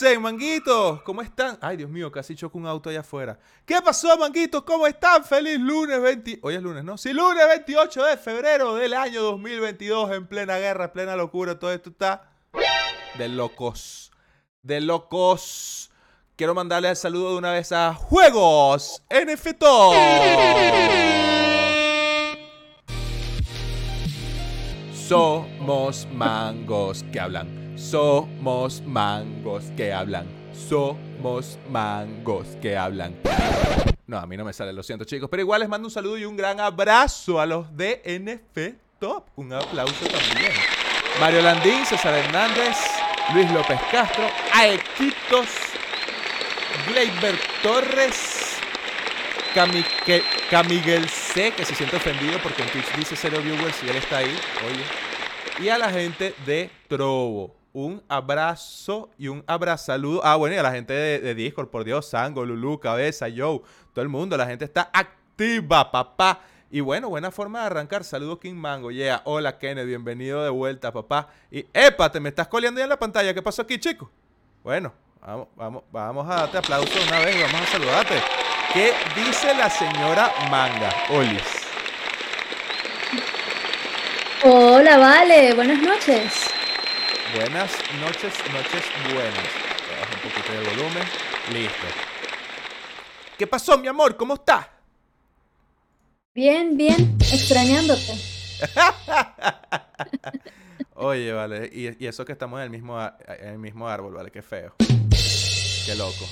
Hola, ¿qué dicen, manguitos? ¿Cómo están? Ay, Dios mío, casi choco un auto allá afuera. ¿Qué pasó, manguitos? ¿Cómo están? Feliz lunes 20... Hoy es lunes, ¿no? Sí, lunes 28 de febrero del año 2022, en plena guerra, en plena locura. Todo esto está de locos. De locos. Quiero mandarle el saludo de una vez a Juegos NFT. Somos mangos que hablan. Somos mangos que hablan. Somos mangos que hablan. No, a mí no me sale, lo siento chicos. Pero igual les mando un saludo y un gran abrazo a los de NF Top. Un aplauso también. Mario Landín, César Hernández, Luis López Castro, Aequitos, Gleyber Torres, Camike- Camiguel C, que se siente ofendido porque en Twitch dice cero viewers y él está ahí, oye. Y a la gente de Trovo. Un abrazo y un abrazaludo. Ah, bueno, y a la gente de, de Discord, por Dios, Sango, Lulu, Cabeza, Joe, todo el mundo. La gente está activa, papá. Y bueno, buena forma de arrancar. Saludos, King Mango. Yeah, hola, Kenneth. Bienvenido de vuelta, papá. Y, epa, te me estás coleando ya en la pantalla. ¿Qué pasó aquí, chico? Bueno, vamos, vamos, vamos a darte aplauso una vez y vamos a saludarte. ¿Qué dice la señora Manga, Olis? Hola, vale, buenas noches. Buenas noches, noches buenas. Bajo un poquito de volumen. Listo. ¿Qué pasó, mi amor? ¿Cómo estás? Bien, bien, extrañándote. Oye, vale. Y, y eso que estamos en el mismo, en el mismo árbol, vale. Qué feo. Qué loco.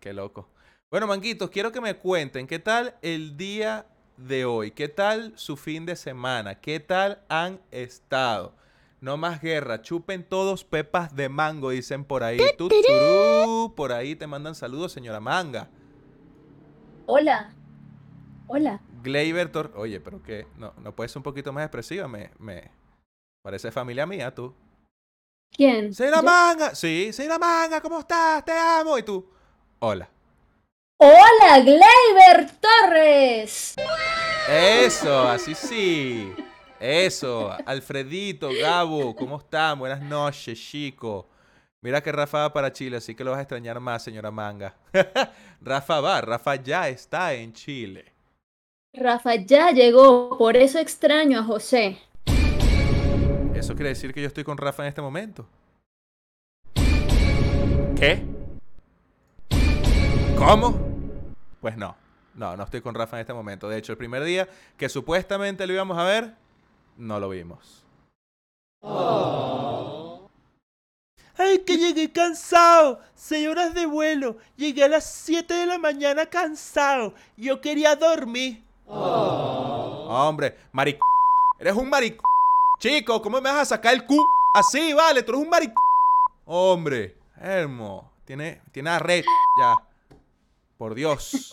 Qué loco. Bueno, manguitos, quiero que me cuenten qué tal el día de hoy. ¿Qué tal su fin de semana? ¿Qué tal han estado? No más guerra. Chupen todos pepas de mango, dicen por ahí. Tuturú. Por ahí te mandan saludos, señora Manga. Hola. Hola. Gleyber Tor- Oye, pero que no, no puedes ser un poquito más expresiva. Me, me parece familia mía, tú. ¿Quién? Señora ¿Yo? Manga. Sí, señora Manga, ¿cómo estás? Te amo. Y tú. Hola. Hola, Gleyber Torres. Eso, así sí. Eso. Alfredito, Gabo, ¿cómo están? Buenas noches, chico. Mira que Rafa va para Chile, así que lo vas a extrañar más, señora Manga. Rafa va, Rafa ya está en Chile. Rafa ya llegó, por eso extraño a José. ¿Eso quiere decir que yo estoy con Rafa en este momento? ¿Qué? ¿Cómo? Pues no. No, no estoy con Rafa en este momento. De hecho, el primer día que supuestamente lo íbamos a ver, no lo vimos. Ay, que llegué cansado. Seis horas de vuelo. Llegué a las 7 de la mañana cansado. Yo quería dormir. Hombre, maric... Eres un maric... Chico, ¿cómo me vas a sacar el cu? Así, vale, tú eres un maric... Hombre, Hermo. Tiene, tiene arret ya. Por Dios.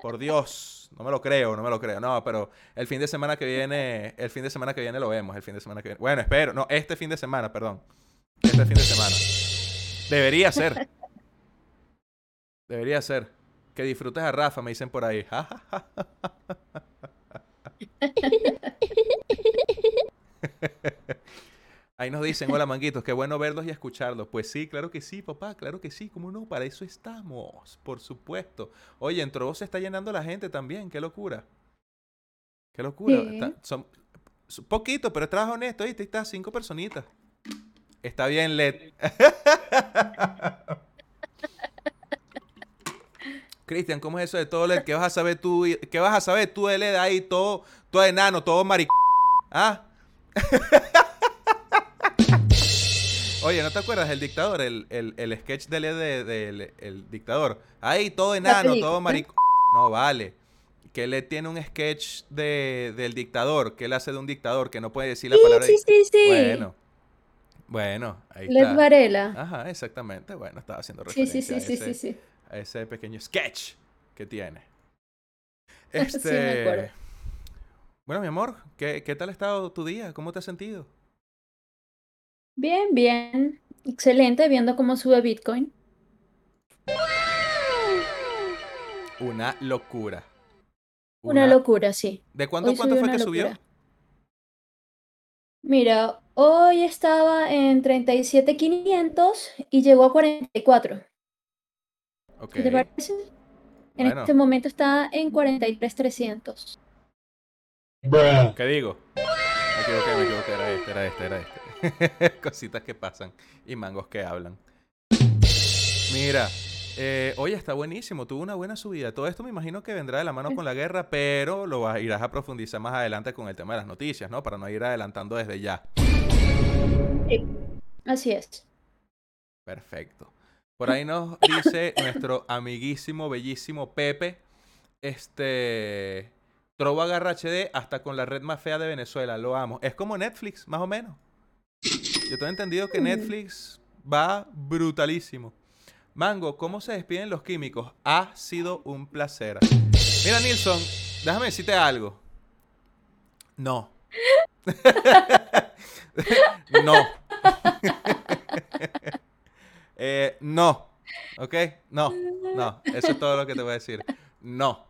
Por Dios. No me lo creo, no me lo creo. No, pero el fin de semana que viene, el fin de semana que viene lo vemos, el fin de semana que viene. Bueno, espero. No, este fin de semana, perdón. Este fin de semana. Debería ser. Debería ser. Que disfrutes a Rafa, me dicen por ahí. Ahí nos dicen, hola manguitos, qué bueno verlos y escucharlos. Pues sí, claro que sí, papá, claro que sí, cómo no, para eso estamos, por supuesto. Oye, en Trovo se está llenando la gente también, qué locura. Qué locura. Sí. Está- son son poquito, pero es trabajo honesto, ¿viste? Ahí está, cinco personitas. Está bien, LED. Cristian, ¿cómo es eso de todo LED? ¿Qué vas a saber tú? ¿Qué vas a saber tú de LED ahí, todo, todo enano, todo maric... ¿Ah? Oye, ¿no te acuerdas del dictador? El, el, el sketch de LED de- del el dictador. Ahí, todo enano, todo maric... No, vale. Que le tiene un sketch de, del dictador, que él hace de un dictador, que no puede decir la Sí, palabra... sí, sí, sí. Bueno. Bueno, ahí Led está. Varela. Ajá, exactamente. Bueno, estaba haciendo Sí, sí, referencia sí, a, sí, ese, sí, sí. a ese pequeño sketch que tiene. Sí, Este. me acuerdo. Bueno, mi amor, ¿qué, ¿qué tal ha estado tu día? ¿Cómo te has sentido? Bien, bien. Excelente, viendo cómo sube Bitcoin. Una locura. Una locura, sí. ¿De cuánto, Hoy cuánto subió fue una que subió? Mira, hoy estaba en 37,500 y llegó a 44. Ok. ¿Qué te parece? En Bueno. este momento está en 43,300. ¿Qué digo? Equivoqué, me equivoqué. Era este, era este, era este. Cositas que pasan y mangos que hablan. Mira, eh, oye, está buenísimo. Tuvo una buena subida. Todo esto me imagino que vendrá de la mano con la guerra, pero lo vas- irás a profundizar más adelante con el tema de las noticias, ¿no? Para no ir adelantando desde ya. Así es. Perfecto. Por ahí nos dice nuestro amiguísimo, bellísimo Pepe. Este. Trova Garra HD hasta con la red más fea de Venezuela. Lo amo. Es como Netflix, más o menos. Yo tengo entendido que Mm. Netflix va brutalísimo. Mango, ¿cómo se despiden los químicos? Ha sido un placer. Mira, Nilsson, déjame decirte algo. No. no. Eh, no. ¿Ok? No. No. Eso es todo lo que te voy a decir. No.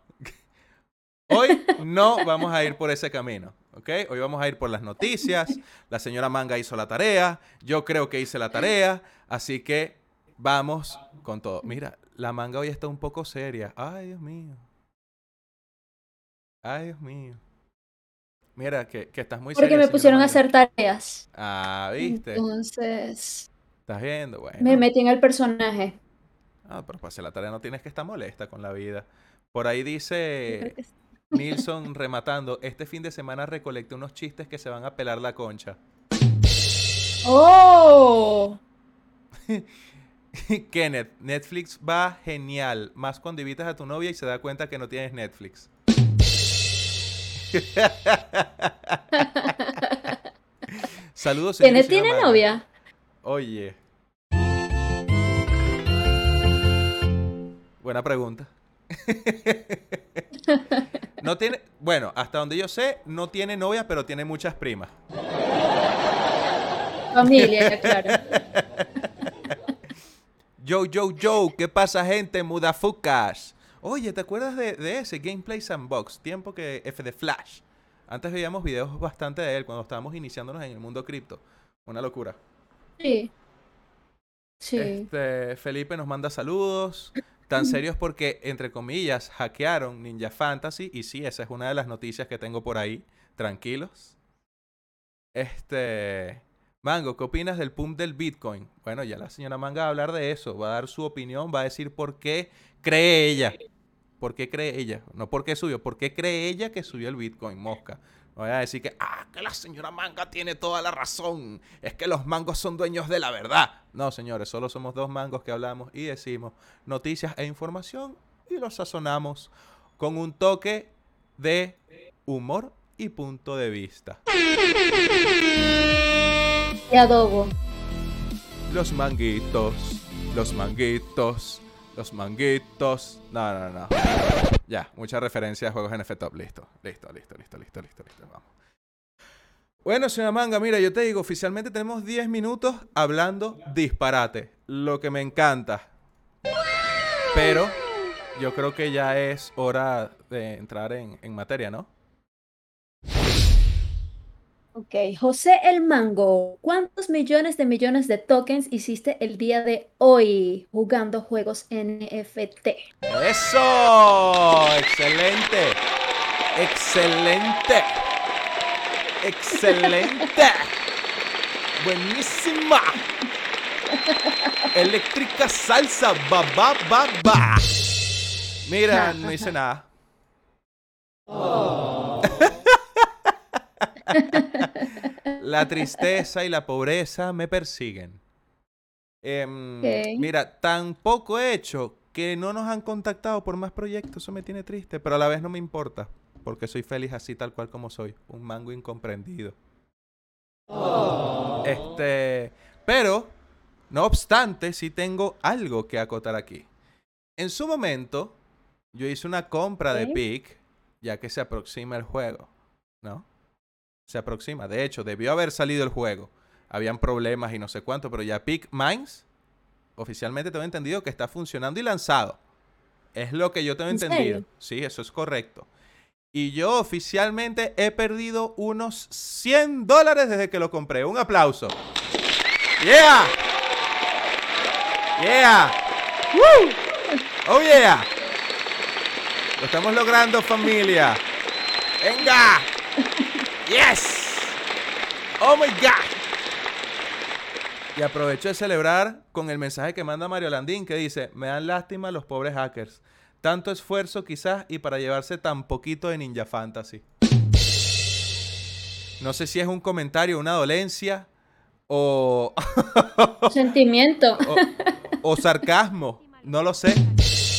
Hoy no vamos a ir por ese camino. ¿Ok? Hoy vamos a ir por las noticias. La señora Manga hizo la tarea. Yo creo que hice la tarea. Así que vamos con todo. Mira, la manga hoy está un poco seria. Ay, Dios mío. Ay, Dios mío. Mira, que, que estás muy Porque seria, me pusieron a hacer tareas. Ah, ¿viste? Entonces, ¿Estás viendo? Bueno. me metí en el personaje. Ah, pero para hacer la tarea no tienes que estar molesta con la vida. Por ahí dice. Nilsson rematando, este fin de semana recolecté unos chistes que se van a pelar la concha. ¡Oh! Kenneth, Netflix va genial, más cuando invitas a tu novia y se da cuenta que no tienes Netflix. Saludos. ¿Kenneth tiene novia? Oye. Buena pregunta. no tiene, bueno, hasta donde yo sé, no tiene novia, pero tiene muchas primas. Familia, claro. Yo, yo, yo, ¿qué pasa, gente? Mudafucas. Oye, ¿te acuerdas de, de ese Gameplay Sandbox? Tiempo que F de Flash. Antes veíamos videos bastante de él cuando estábamos iniciándonos en el mundo cripto. Una locura. Sí. Sí. Este, Felipe nos manda saludos. Tan serios porque, entre comillas, hackearon Ninja Fantasy. Y sí, esa es una de las noticias que tengo por ahí. Tranquilos. Este. Mango, ¿qué opinas del pump del Bitcoin? Bueno, ya la señora Manga va a hablar de eso. Va a dar su opinión, va a decir por qué cree ella. ¿Por qué cree ella? No por qué subió, ¿por qué cree ella que subió el Bitcoin, mosca? Voy a decir que, ah, que la señora Manga tiene toda la razón. Es que los mangos son dueños de la verdad. No, señores, solo somos dos mangos que hablamos y decimos noticias e información y los sazonamos con un toque de humor y punto de vista. Y adobo. Los manguitos, los manguitos, los manguitos. No, no, no. Ya, mucha referencia a juegos NFT Top. Listo, listo, listo, listo, listo, listo, listo. Vamos. Bueno, señora Manga, mira, yo te digo, oficialmente tenemos 10 minutos hablando disparate. Lo que me encanta. Pero yo creo que ya es hora de entrar en, en materia, ¿no? Ok, José el Mango, ¿cuántos millones de millones de tokens hiciste el día de hoy jugando juegos NFT? ¡Eso! ¡Excelente! ¡Excelente! ¡Excelente! ¡Buenísima! Eléctrica salsa, ba ba ba ba. Mira, no hice nada. La tristeza y la pobreza me persiguen. Em. Mira, tan poco he hecho que no nos han contactado por más proyectos. Eso me tiene triste, pero a la vez no me importa. Porque soy feliz así tal cual como soy. Un mango incomprendido. Este. Pero, no obstante, sí tengo algo que acotar aquí. En su momento, yo hice una compra de. PIC, ya que se aproxima el juego. ¿No? Se aproxima. De hecho, debió haber salido el juego. Habían problemas y no sé cuánto, pero ya Peak Minds oficialmente tengo entendido que está funcionando y lanzado. Es lo que yo tengo ¿En entendido. serio? Sí, eso es correcto. Y yo oficialmente he perdido unos 100 dólares desde que lo compré. Un aplauso. ¡Yeah! ¡Yeah! ¡Woo! ¡Oh, yeah! Lo estamos logrando, familia. ¡Venga! ¡Yes! ¡Oh, my God! Y aprovecho de celebrar con el mensaje que manda Mario Landín que dice, me dan lástima los pobres hackers. Tanto esfuerzo quizás y para llevarse tan poquito de Ninja Fantasy. No sé si es un comentario, una dolencia o, Sentimiento. o, o sarcasmo. No lo sé.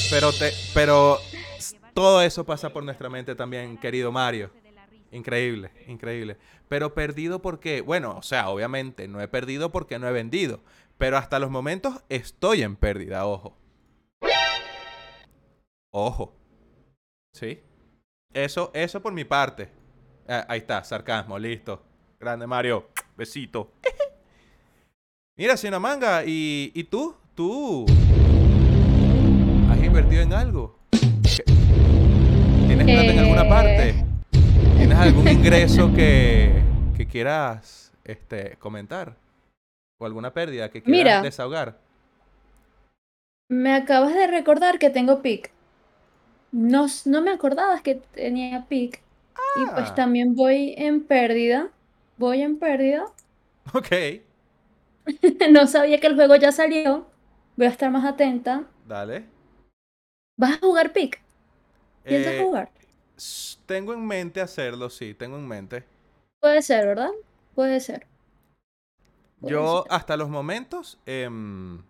Pero, te, pero todo eso pasa por nuestra mente también, querido Mario. Increíble, increíble. Pero perdido porque, bueno, o sea, obviamente no he perdido porque no he vendido. Pero hasta los momentos estoy en pérdida, ojo. Ojo. ¿Sí? Eso, eso por mi parte. Ah, ahí está, sarcasmo, listo. Grande Mario, besito. Mira, Manga, ¿y, ¿y tú? ¿Tú has invertido en algo? ¿Tienes plata en alguna Eh. parte? ¿Tienes algún ingreso que, que quieras este, comentar? ¿O alguna pérdida que quieras Mira. desahogar? Me acabas de recordar que tengo pick. No, no me acordabas que tenía pick. Y Ah. pues también voy en pérdida. Voy en pérdida. Ok, No sabía que el juego ya salió. Voy a estar más atenta. dale. ¿Vas a jugar pick? ¿Piensas Eh, jugar? Tengo en mente hacerlo, sí, tengo en mente. Puede ser, ¿verdad? Puede ser. Puede Yo ser. hasta los momentos em,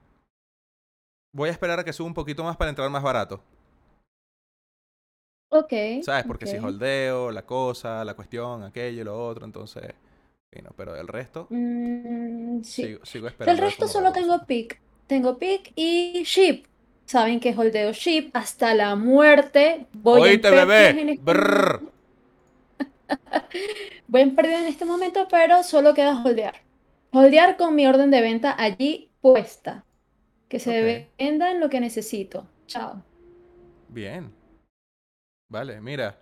voy a esperar a que suba un poquito más para entrar más barato. Ok. ¿Sabes? Porque si holdeo, la cosa, la cuestión, aquello y lo otro, entonces... Bueno, pero el resto Mm, sí. sigo, sigo Del esperando. ver resto solo tengo pick. Tengo pick y ship. Saben que holdeo ship hasta la muerte. Voy pérdidas bebé. en este. Voy en pérdida en este momento, pero solo queda holdear. Holdear con mi orden de venta allí puesta. Que se Ok. venda en lo que necesito. Chao. Bien. Vale, mira.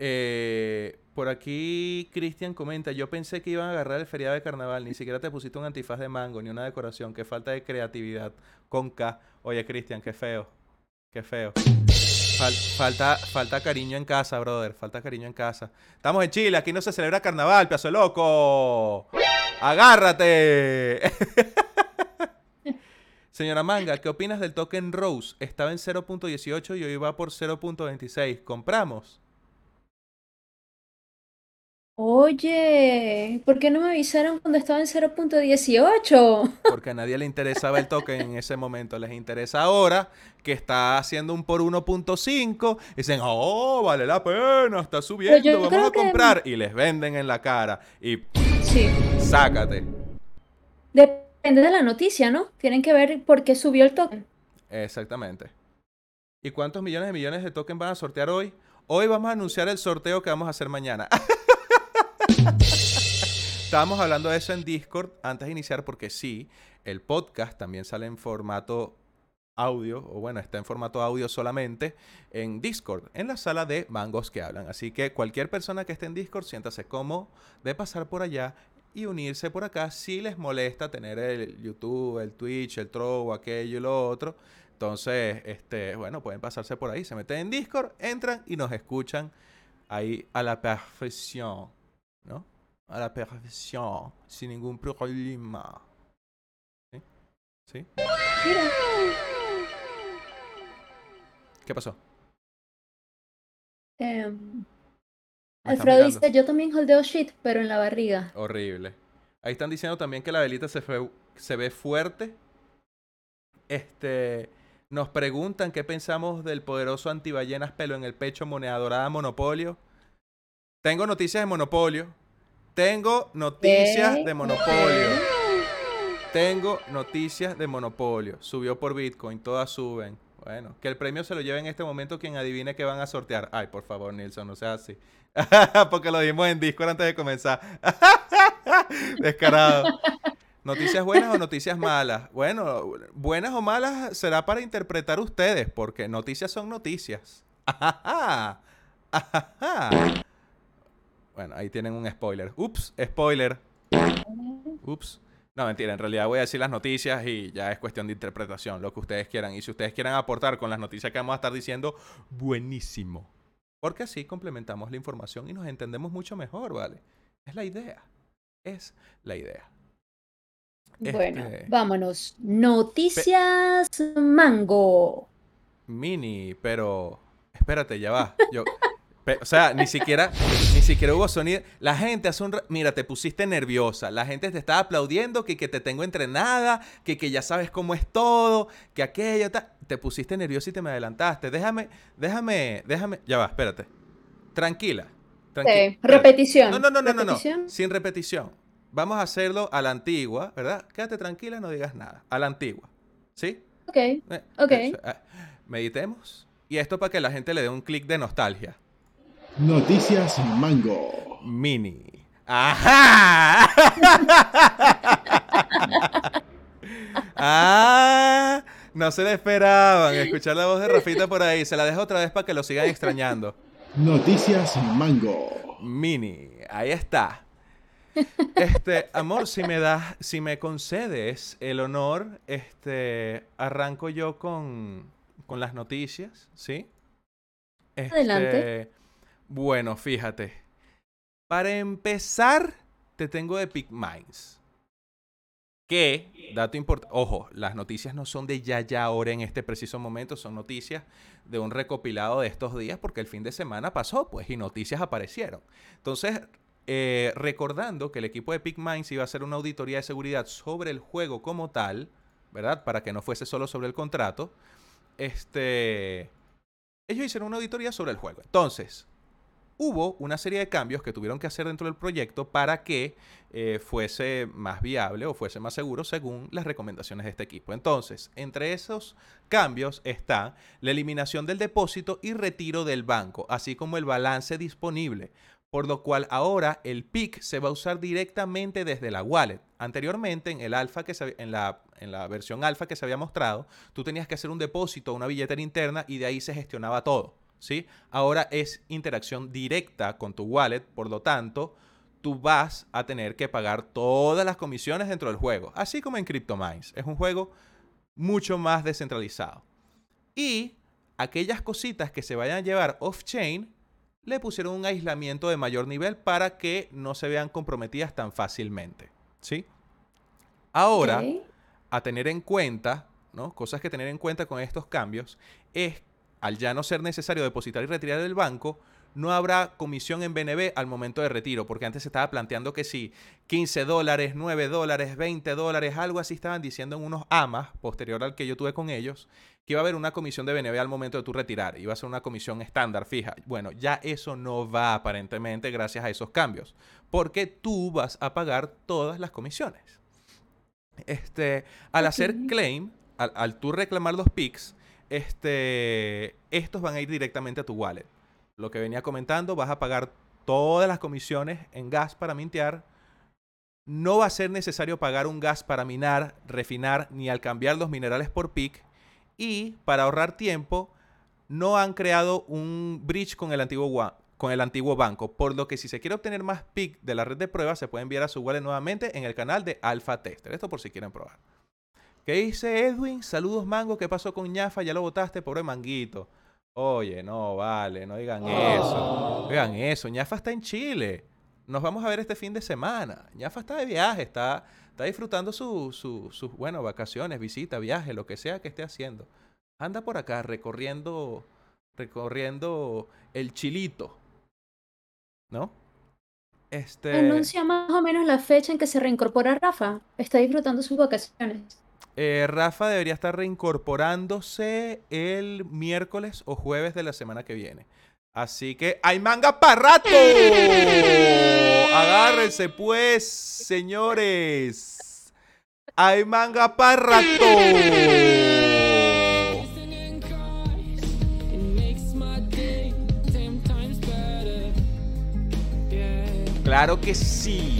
eh, por aquí Cristian comenta, yo pensé que iban a agarrar el feriado de carnaval, ni siquiera te pusiste un antifaz de mango, ni una decoración, qué falta de creatividad con K. Oye, Cristian, qué feo. Qué feo. Fal- falta, falta cariño en casa, brother. Falta cariño en casa. Estamos en Chile, aquí no se celebra carnaval, pedazo de loco. ¡Agárrate! Señora Manga, ¿qué opinas del token Rose? Estaba en 0.18 y hoy va por 0.26. ¿Compramos? Oye, ¿por qué no me avisaron cuando estaba en 0.18? Porque a nadie le interesaba el token en ese momento. Les interesa ahora que está haciendo un por 1.5. Dicen, oh, vale la pena, está subiendo, yo vamos a que- comprar. Y les venden en la cara. Y Sí. sácate. Depende de la noticia, ¿no? Tienen que ver por qué subió el token. Exactamente. ¿Y cuántos millones de millones de tokens van a sortear hoy? Hoy vamos a anunciar el sorteo que vamos a hacer mañana. Estábamos hablando de eso en Discord antes de iniciar porque sí, el podcast también sale en formato audio, o bueno, está en formato audio solamente en Discord, en la sala de mangos que hablan. Así que cualquier persona que esté en Discord, siéntase cómodo de pasar por allá y unirse por acá si les molesta tener el YouTube, el Twitch, el Trovo, aquello y lo otro. Entonces, este, bueno, pueden pasarse por ahí, se meten en Discord, entran y nos escuchan ahí a la perfección, ¿no? A la perfección, sin ningún problema. ¿Sí? ¿Sí? Mira, ¿Qué pasó? em, Alfredo dice, yo también holdeo shit, pero en la barriga. Horrible. Ahí están diciendo también que la velita se, fue- se ve fuerte. Este, nos preguntan qué pensamos del poderoso antiballenas pelo en el pecho moneda dorada Monopolio. Tengo noticias de Monopolio. Tengo noticias de Monopolio. Tengo noticias de Monopolio. Subió por Bitcoin, todas suben. Bueno, que el premio se lo lleve en este momento quien adivine que van a sortear. Ay, por favor, Nilsson, no sea así. Porque lo dimos en Discord antes de comenzar. Descarado. ¿Noticias buenas o noticias malas? Bueno, buenas o malas será para interpretar ustedes, porque noticias son noticias. Ajá. Bueno, ahí tienen un spoiler. Ups, spoiler. Ups. No, mentira, en realidad voy a decir las noticias y ya es cuestión de interpretación, lo que ustedes quieran. Y si ustedes quieren aportar con las noticias que vamos a estar diciendo, buenísimo. Porque así complementamos la información y nos entendemos mucho mejor, ¿vale? Es la idea. Es la idea. Bueno, Este- vámonos. Noticias Mango. Mini, pero espérate, ya va. Yo, o sea, ni siquiera, ni siquiera hubo sonido. La gente hace un, ra- mira, te pusiste nerviosa. La gente te estaba aplaudiendo que, que te tengo entrenada, que, que ya sabes cómo es todo, que aquello, ta- te pusiste nerviosa y te me adelantaste. Déjame, déjame, déjame, ya va, espérate. Tranquila. tranqui- Sí, espérate. repetición. No, no, no, no, no, no. Repetición. Sin repetición. Vamos a hacerlo a la antigua, ¿verdad? Quédate tranquila, no digas nada. A la antigua. ¿Sí? Ok. Eh, Ok. eso, ah, meditemos. Y esto para que la gente le dé un clic de nostalgia. Noticias Mango. Mini. ¡Ajá! ¡Ah! No se le esperaban escuchar la voz de Rafita por ahí. Se la dejo otra vez para que lo sigan extrañando. Noticias Mango. Mini. Ahí está. Este, amor, si me das, si me concedes el honor, este, arranco yo con, con las noticias, ¿sí? Adelante. Bueno, fíjate. Para empezar, te tengo Epic Minds. Que, dato importante, ojo, las noticias no son de ya, ya, ahora en este preciso momento, son noticias de un recopilado de estos días porque el fin de semana pasó, pues, y noticias aparecieron. Entonces, eh, recordando que el equipo de Epic Minds iba a hacer una auditoría de seguridad sobre el juego como tal, ¿verdad? Para que no fuese solo sobre el contrato, este, ellos hicieron una auditoría sobre el juego. Entonces, hubo una serie de cambios que tuvieron que hacer dentro del proyecto para que eh, fuese más viable o fuese más seguro según las recomendaciones de este equipo. Entonces, entre esos cambios está la eliminación del depósito y retiro del banco, así como el balance disponible, por lo cual ahora el PIC se va a usar directamente desde la wallet. Anteriormente, en el alfa que se- en la, en la versión alfa que se había mostrado, tú tenías que hacer un depósito una billetera interna y de ahí se gestionaba todo. ¿Sí? Ahora es interacción directa con tu wallet, por lo tanto, tú vas a tener que pagar todas las comisiones dentro del juego, así como en CryptoMines. Es un juego mucho más descentralizado. Y aquellas cositas que se vayan a llevar off-chain, le pusieron un aislamiento de mayor nivel para que no se vean comprometidas tan fácilmente. ¿Sí? Ahora, a tener en cuenta, ¿no? Cosas que tener en cuenta con estos cambios es, al ya no ser necesario depositar y retirar del banco, no habrá comisión en BNB al momento de retiro, porque antes se estaba planteando que si 15 dólares, 9 dólares, 20 dólares, algo así estaban diciendo en unos AMAs, posterior al que yo tuve con ellos, que iba a haber una comisión de BNB al momento de tu retirar, iba a ser una comisión estándar fija. Bueno, ya eso no va aparentemente gracias a esos cambios, porque tú vas a pagar todas las comisiones. Este, al hacer claim, al, al tú reclamar los PICs, este, estos van a ir directamente a tu wallet. Lo que venía comentando, vas a pagar todas las comisiones en gas para mintear. No va a ser necesario pagar un gas para minar, refinar, ni al cambiar los minerales por PIC. Y para ahorrar tiempo, no han creado un bridge con el antiguo, con el antiguo banco. Por lo que si se quiere obtener más PIC de la red de pruebas, se puede enviar a su wallet nuevamente en el canal de Alpha Tester. Esto por si quieren probar. ¿Qué dice Edwin? Saludos, Mango. ¿Qué pasó con ñafa? Ya lo votaste, pobre Manguito. Oye, no, vale, no digan eso. No digan eso. ñafa está en Chile. Nos vamos a ver este fin de semana. ñafa está de viaje, está, está disfrutando su- su- sus, bueno, vacaciones, visita, viaje, lo que sea que esté haciendo. Anda por acá recorriendo, recorriendo el chilito. ¿No? Este... Anuncia más o menos la fecha en que se reincorpora Rafa. Está disfrutando sus vacaciones. Eh, Rafa debería estar reincorporándose el miércoles o jueves de la semana que viene. Así que hay manga para rato. Agárrense pues, señores. Hay manga para rato. Claro que sí.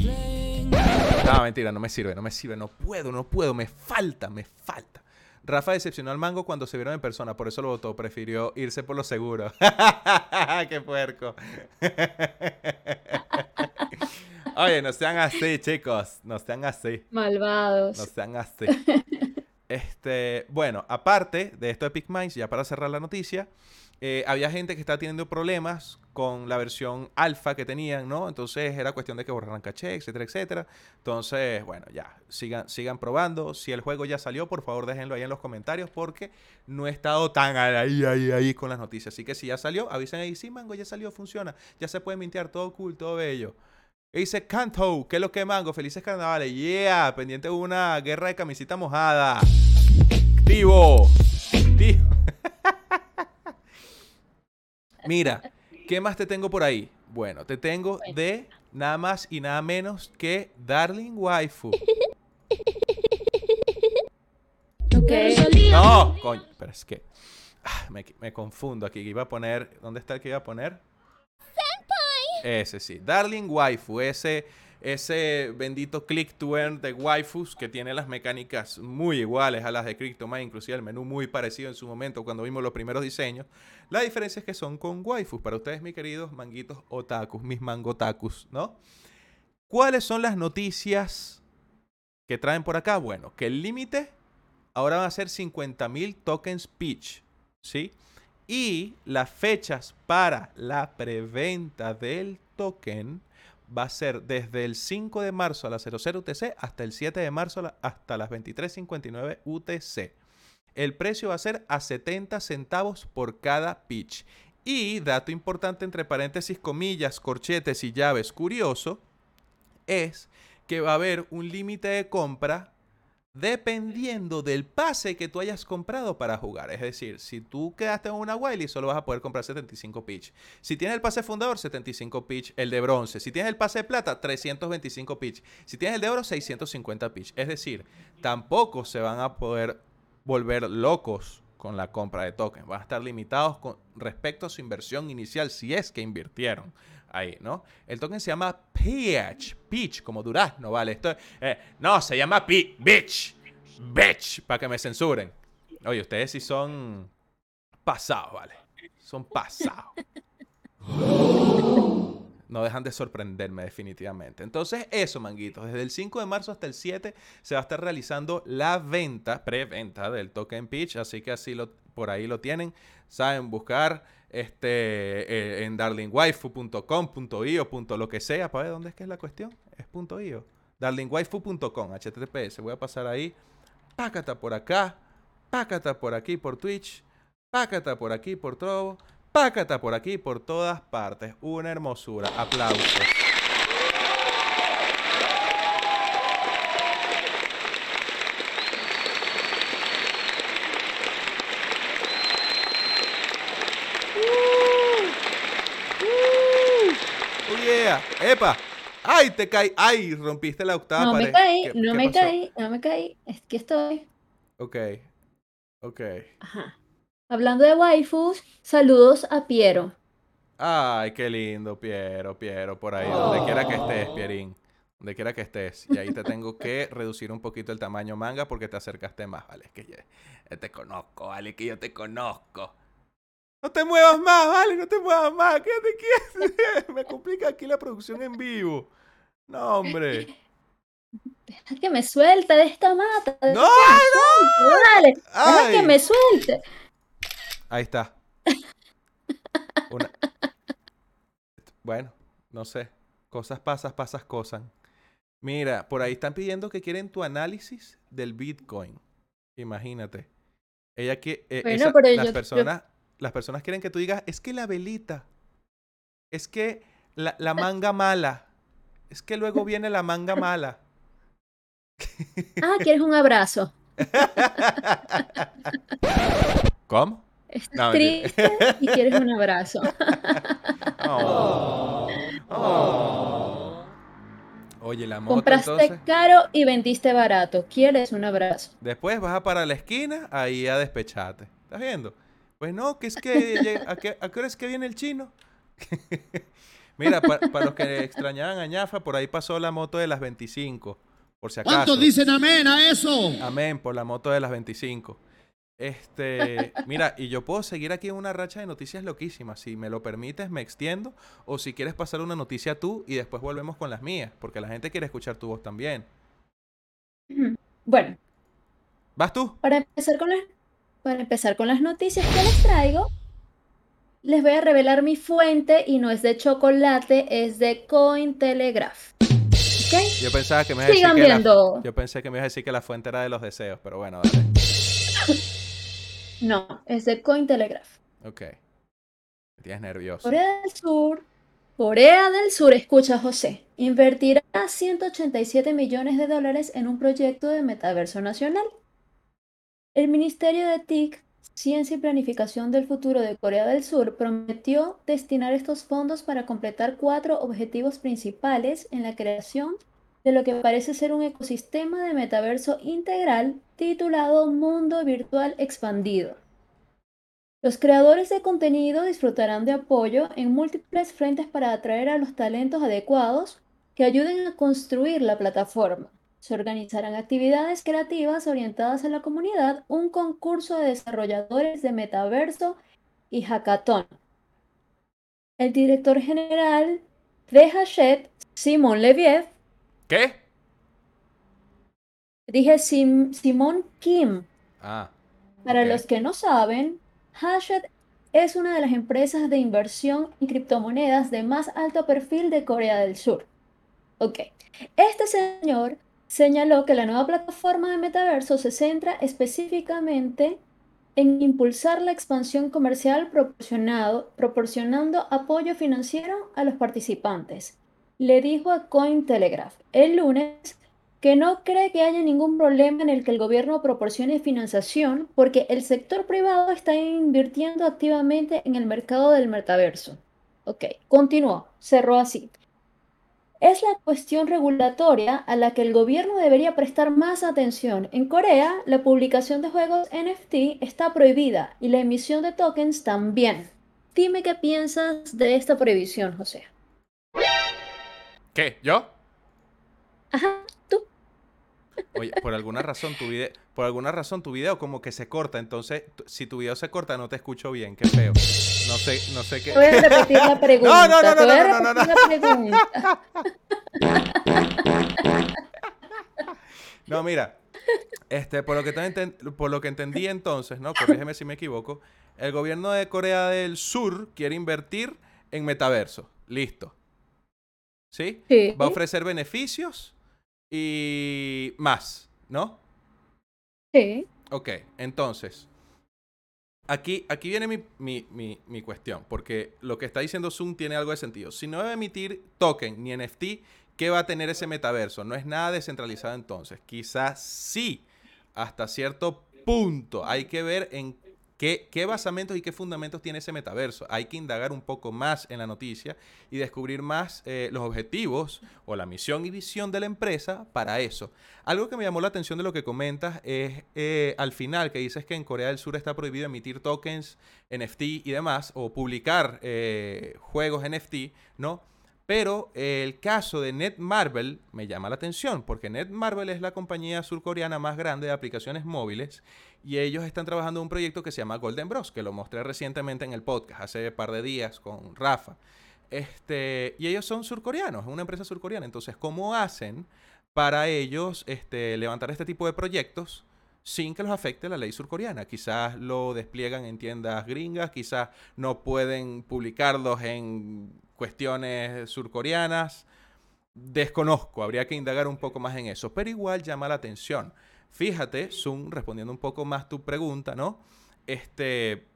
No, mentira, no me sirve, no me sirve, no puedo, no puedo, me falta, me falta. Rafa decepcionó al mango cuando se vieron en persona, por eso lo votó. Prefirió irse por lo seguro. ¡Qué puerco! Oye, no sean así, chicos. No sean así. Malvados. No sean así. Este, bueno, aparte de esto de Epic Minds, ya para cerrar la noticia, eh, había gente que estaba teniendo problemas con la versión alfa que tenían, ¿no? Entonces era cuestión de que borraran caché, etcétera, etcétera. Entonces, bueno, ya, sigan, sigan probando. Si el juego ya salió, por favor déjenlo ahí en los comentarios porque no he estado tan ahí, ahí, ahí con las noticias. Así que si ya salió, avisen ahí, sí, Mango, ya salió, funciona. Ya se puede mintear, todo cool, todo bello. Y dice Canto, ¿qué es lo que Mango? Felices carnavales. Yeah, pendiente de una guerra de camisita mojada. Activo. Activo. Mira, ¿qué más te tengo por ahí? Bueno, te tengo de nada más y nada menos que Darling Waifu. No, coño, pero es que ah, me, me confundo aquí. Iba a poner, ¿dónde está el que iba a poner? Ese sí, Darling Waifu, ese, ese bendito click to earn de waifus que tiene las mecánicas muy iguales a las de CryptoMine, inclusive el menú muy parecido en su momento cuando vimos los primeros diseños. La diferencia es que son con waifus, para ustedes, mis queridos manguitos otakus, mis mangotakus, ¿no? ¿Cuáles son las noticias que traen por acá? Bueno, que el límite ahora van a ser 50.000 tokens pitch, ¿sí? Y las fechas para la preventa del token va a ser desde el 5 de marzo a las 00 UTC hasta el 7 de marzo hasta las 23.59 UTC. El precio va a ser a 70 centavos por cada pitch. Y dato importante entre paréntesis, comillas, corchetes y llaves curioso, es que va a haber un límite de compra dependiendo del pase que tú hayas comprado para jugar. Es decir, si tú quedaste en una Wiley, solo vas a poder comprar 75 pitch. Si tienes el pase fundador, 75 pitch. El de bronce. Si tienes el pase de plata, 325 pitch. Si tienes el de oro, 650 pitch. Es decir, tampoco se van a poder volver locos con la compra de tokens. Van a estar limitados con respecto a su inversión inicial, si es que invirtieron ahí, ¿no? El token se llama Peach, Peach, como durazno, ¿vale? Esto, eh, no, se llama Pe Bitch, Bitch, para que me censuren. Oye, ustedes sí son pasados, ¿vale? Son pasados. No dejan de sorprenderme definitivamente. Entonces, eso, manguitos. Desde el 5 de marzo hasta el 7 se va a estar realizando la venta, preventa del token pitch. Así que así lo, por ahí lo tienen. Saben buscar este, eh, en darlingwaifu.com.io, lo que sea. ¿Para ver dónde es que es la cuestión? Es punto .io. darlingwaifu.com, https. Voy a pasar ahí. Pácata por acá. Pácata por aquí por Twitch. Pácata por aquí por Trovo. Pácata por aquí por todas partes. Una hermosura. Aplausos. Oh yeah. ¡Epa! ¡Ay, te caí! ¡Ay! Rompiste la octava No pared. me caí, ¿Qué- no qué me pasó? caí, no me caí. Es que estoy. Ok. Ok. Ajá. Hablando de waifus, saludos a Piero. Ay, qué lindo, Piero, Piero, por ahí, donde quiera que estés, Pierín. Donde quiera que estés. Y ahí te tengo que reducir un poquito el tamaño manga porque te acercaste más, ¿vale? Es que ya te conozco, ¿vale? Que yo te conozco. No te muevas más, ¿vale? No te muevas más. Quédate quieto. Me complica aquí la producción en vivo. No, hombre. Deja que me suelte de esta mata. deja ¡No, me suelte, Dale, deja Ay. que me suelte. Ahí está. Una- Bueno, no sé. Cosas pasas, pasas cosas. Mira, por ahí están pidiendo que quieren tu análisis del Bitcoin. Imagínate. Ella que eh, Bueno, esa- pero las yo- personas, las personas quieren que tú digas, es que la velita, es que la, la manga mala, es que luego viene la manga mala. Ah, ¿quieres un abrazo? ¿Cómo? Estás No, triste y quieres un abrazo. Oh. Oh. Oye, la moto Compraste entonces. caro y vendiste barato. ¿Quieres un abrazo? Después vas a para la esquina, ahí a despecharte. ¿Estás viendo? Pues no, que es que llega- ¿a qué, a qué hora es que viene el chino? Mira, pa- para los que extrañaban a ñafa, por ahí pasó la moto de las 25, por si acaso. ¿Cuántos dicen amén a eso? Amén, por la moto de las 25. Este, mira, y yo puedo seguir aquí en una racha de noticias loquísimas. Si me lo permites, me extiendo. O si quieres pasar una noticia tú y después volvemos con las mías. Porque la gente quiere escuchar tu voz también. Bueno, ¿Vas tú? para empezar con las, para empezar con las noticias que les traigo, les voy a revelar mi fuente y no es de chocolate, es de Cointelegraph. ¿Ok? Yo pensaba que me ibas a Sigan decir que la- viendo. yo pensé que me ibas a decir que la fuente era de los deseos, pero bueno, dale. No, es de Cointelegraph. Ok. Me tienes nervioso. Corea del Sur. Corea del Sur, escucha José, invertirá 187 millones de dólares en un proyecto de metaverso nacional. El Ministerio de TIC, Ciencia y Planificación del Futuro de Corea del Sur prometió destinar estos fondos para completar cuatro objetivos principales en la creación de lo que parece ser un ecosistema de metaverso integral titulado Mundo Virtual Expandido. Los creadores de contenido disfrutarán de apoyo en múltiples frentes para atraer a los talentos adecuados que ayuden a construir la plataforma. Se organizarán actividades creativas orientadas a la comunidad, un concurso de desarrolladores de metaverso y hackathon. El director general de Hachette, Simon Leviev, ¿Qué? dije Sim- Simon Kim, Ah. Para los que no saben, Hachette es una de las empresas de inversión en criptomonedas de más alto perfil de Corea del Sur. Ok, este señor señaló que la nueva plataforma de metaverso se centra específicamente en impulsar la expansión comercial proporcionado, proporcionando apoyo financiero a los participantes. Le dijo a Cointelegraph el lunes que no cree que haya ningún problema en el que el gobierno proporcione financiación porque el sector privado está invirtiendo activamente en el mercado del metaverso. Ok, continuó, cerró así. Es la cuestión regulatoria a la que el gobierno debería prestar más atención. En Corea, la publicación de juegos NFT está prohibida y la emisión de tokens también. Dime qué piensas de esta prohibición, José. ¿Qué? ¿Yo? Ajá. Oye, por alguna razón tu video, por alguna razón tu video como que se corta, entonces si tu video se corta no te escucho bien, qué feo. No sé, no sé qué. Voy a repetir la pregunta. no, no, no, no, no, no, pregunta. No, mira. Este, por lo que por lo que entendí entonces, ¿no? Corrígeme si me equivoco. El gobierno de Corea del Sur quiere invertir en metaverso. Listo. ¿Sí? Sí. Va a ofrecer beneficios y más, ¿no? Sí. Ok, entonces, aquí, aquí viene mi, mi- mi- mi cuestión, porque lo que está diciendo Zoom tiene algo de sentido. Si no va a emitir token ni NFT, ¿qué va a tener ese metaverso? No es nada descentralizado entonces. Quizás sí, hasta cierto punto. Hay que ver en qué, basamentos y qué fundamentos tiene ese metaverso. Hay que indagar un poco más en la noticia y descubrir más eh, los objetivos o la misión y visión de la empresa para eso. Algo que me llamó la atención de lo que comentas es eh, al final que dices que en Corea del Sur está prohibido emitir tokens, NFT y demás, o publicar eh, juegos NFT, ¿no? Pero el caso de Netmarble me llama la atención, porque Netmarble es la compañía surcoreana más grande de aplicaciones móviles y ellos están trabajando en un proyecto que se llama Golden Bros, que lo mostré recientemente en el podcast, hace un par de días con Rafa. Este, y ellos son surcoreanos, es una empresa surcoreana. Entonces, ¿cómo hacen para ellos este, levantar este tipo de proyectos sin que los afecte la ley surcoreana? Quizás lo despliegan en tiendas gringas, quizás no pueden publicarlos en cuestiones surcoreanas. Desconozco, habría que indagar un poco más en eso, pero igual llama la atención. Fíjate, Zoom, respondiendo un poco más tu pregunta, ¿no? Este,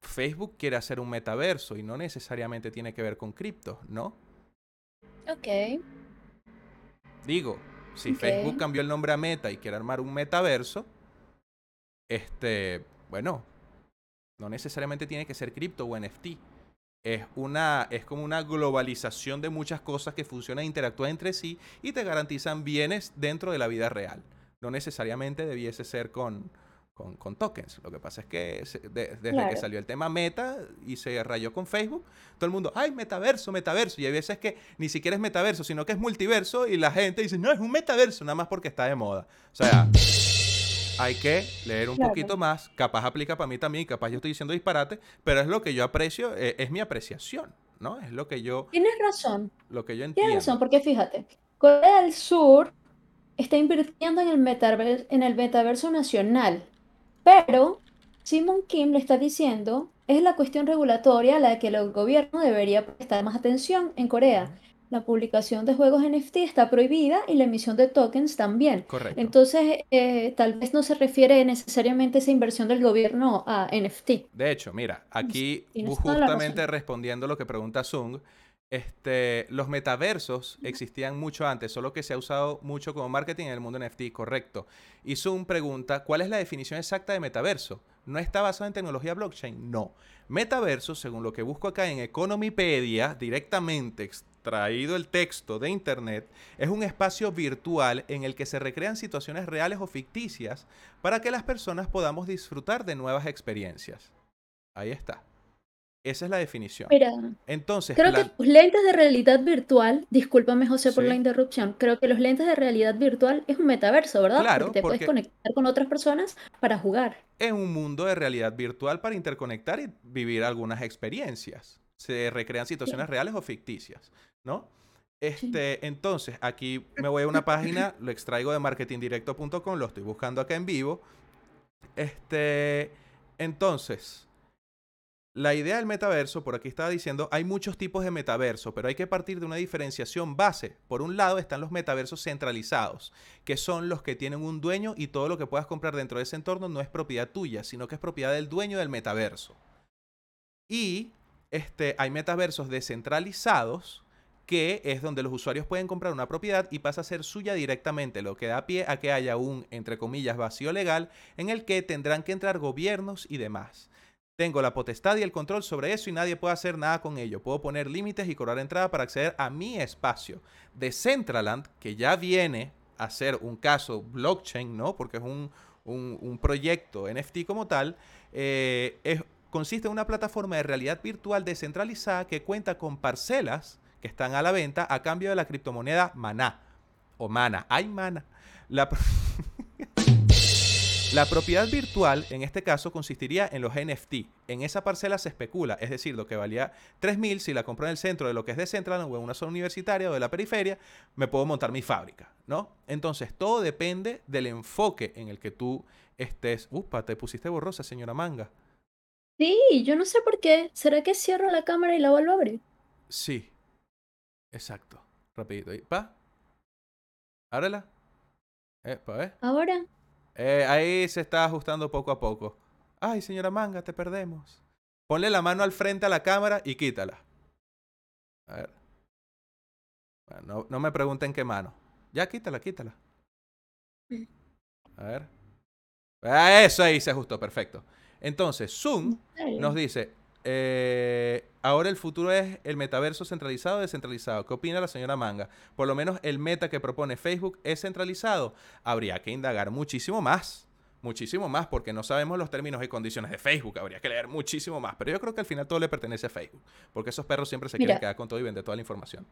Facebook quiere hacer un metaverso y no necesariamente tiene que ver con cripto, ¿no? Ok. Digo, si Ok. Facebook cambió el nombre a Meta y quiere armar un metaverso, este, bueno, no necesariamente tiene que ser cripto o NFT. Es una, es como una globalización de muchas cosas que funcionan e interactúan entre sí y te garantizan bienes dentro de la vida real. No necesariamente debiese ser con, con, con tokens. Lo que pasa es que se- de- desde Claro. que salió el tema Meta y se rayó con Facebook, todo el mundo, ay, metaverso, metaverso. Y hay veces que ni siquiera es metaverso, sino que es multiverso y la gente dice, no, es un metaverso, nada más porque está de moda. O sea, hay que leer un Claro. poquito más. Capaz aplica para mí también, capaz yo estoy diciendo disparate, pero es lo que yo aprecio, eh, es mi apreciación, ¿no? Es lo que yo, Tienes razón. lo que yo Tienes entiendo. razón, porque fíjate, Corea del Sur está invirtiendo en el metaverso, en el metaverso nacional, pero Simon Kim le está diciendo es la cuestión regulatoria a la que el gobierno debería prestar más atención en Corea. La publicación de juegos NFT está prohibida y la emisión de tokens también. Correcto. Entonces, eh, tal vez no se refiere necesariamente esa inversión del gobierno a NFT. De hecho, mira, aquí justamente respondiendo lo que pregunta Sung, este, los metaversos existían mucho antes, solo que se ha usado mucho como marketing en el mundo NFT, correcto. Y Sung pregunta, ¿cuál es la definición exacta de metaverso? ¿No está basado en tecnología blockchain? No. Metaverso, según lo que busco acá en Economypedia, directamente extraído el texto de internet, es un espacio virtual en el que se recrean situaciones reales o ficticias para que las personas podamos disfrutar de nuevas experiencias. Ahí está. Esa es la definición. Mira, Entonces, Creo que los lentes de realidad virtual, discúlpame José por la interrupción, creo que los lentes de realidad virtual es un metaverso, ¿verdad? Claro, Porque te puedes conectar con otras personas para jugar. es un mundo de realidad virtual para interconectar y vivir algunas experiencias. Se recrean situaciones reales o ficticias, ¿no? Este, entonces, aquí me voy a una página, lo extraigo de marketingdirecto.com, lo estoy buscando acá en vivo. Este, entonces, la idea del metaverso, por aquí estaba diciendo, hay muchos tipos de metaverso, pero hay que partir de una diferenciación base. Por un lado están los metaversos centralizados, que son los que tienen un dueño y todo lo que puedas comprar dentro de ese entorno no es propiedad tuya, sino que es propiedad del dueño del metaverso. Y este, hay metaversos descentralizados, que es donde los usuarios pueden comprar una propiedad y pasa a ser suya directamente, lo que da pie a que haya un, entre comillas, vacío legal en el que tendrán que entrar gobiernos y demás. Tengo la potestad y el control sobre eso y nadie puede hacer nada con ello. Puedo poner límites y cobrar entrada para acceder a mi espacio. Decentraland, que ya viene a ser un caso blockchain, ¿no? Porque es un, un- proyecto NFT como tal, eh, consiste en una plataforma de realidad virtual descentralizada que cuenta con parcelas que están a la venta a cambio de la criptomoneda Maná. O Mana. ¡Ay, Mana! La, la propiedad virtual, en este caso, consistiría en los NFT. En esa parcela se especula, es decir, lo que valía 3.000, si la compro en el centro de lo que es de Central o en una zona universitaria o de la periferia, me puedo montar mi fábrica, ¿no? Entonces, todo depende del enfoque en el que tú estés. Upa, te pusiste borrosa, señora Manga. Sí, yo no sé por qué. ¿Será que cierro la cámara y la vuelvo a abrir? Sí. Exacto. Rapidito. Pa. Ábrela. Eh, pa ver. Ahora, Eh, ahí se está ajustando poco a poco. Ay, señora Manga, te perdemos. Ponle la mano al frente a la cámara y quítala. A ver. Bueno, no, no me pregunten qué mano. Ya, quítala, quítala. A ver. Ah, eso ahí se ajustó, perfecto. Entonces, Zoom nos dice, eh, ahora el futuro es el metaverso centralizado o descentralizado. ¿Qué opina la señora Manga? Por lo menos el meta que propone Facebook es centralizado. Habría que indagar muchísimo más. Muchísimo más, porque no sabemos los términos y condiciones de Facebook. Habría que leer muchísimo más. Pero yo creo que al final todo le pertenece a Facebook. Porque esos perros siempre se quieren quedar con todo y vender toda la información.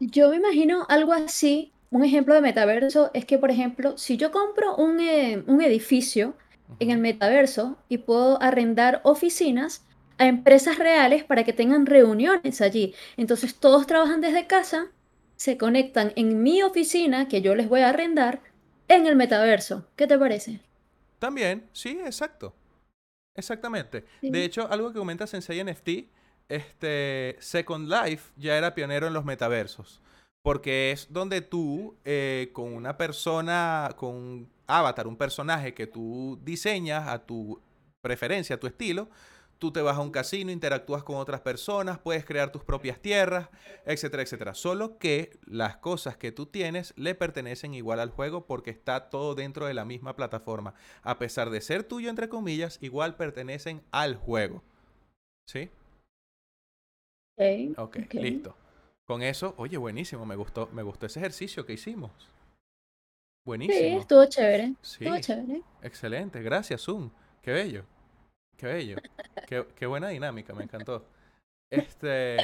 Yo me imagino algo así. Un ejemplo de metaverso es que, por ejemplo, si yo compro un, eh, un edificio en el metaverso y puedo arrendar oficinas a empresas reales para que tengan reuniones allí. Entonces todos trabajan desde casa, se conectan en mi oficina que yo les voy a arrendar en el metaverso. ¿Qué te parece? También, sí, exacto. Exactamente. Sí. De hecho, algo que comenta Sensei NFT, este, Second Life ya era pionero en los metaversos. Porque es donde tú, eh, con una persona, con un avatar, un personaje que tú diseñas a tu preferencia, a tu estilo, tú te vas a un casino, interactúas con otras personas, puedes crear tus propias tierras, etcétera, etcétera. Solo que las cosas que tú tienes le pertenecen igual al juego porque está todo dentro de la misma plataforma. A pesar de ser tuyo, entre comillas, igual pertenecen al juego. ¿Sí? Ok, listo. Con eso, oye, buenísimo, me gustó, me gustó ese ejercicio que hicimos. Sí, Buenísimo. estuvo chévere. Sí, Estuvo chévere. excelente, gracias, Zoom. Qué bello. Qué bello. Qué, qué buena dinámica, me encantó. Este.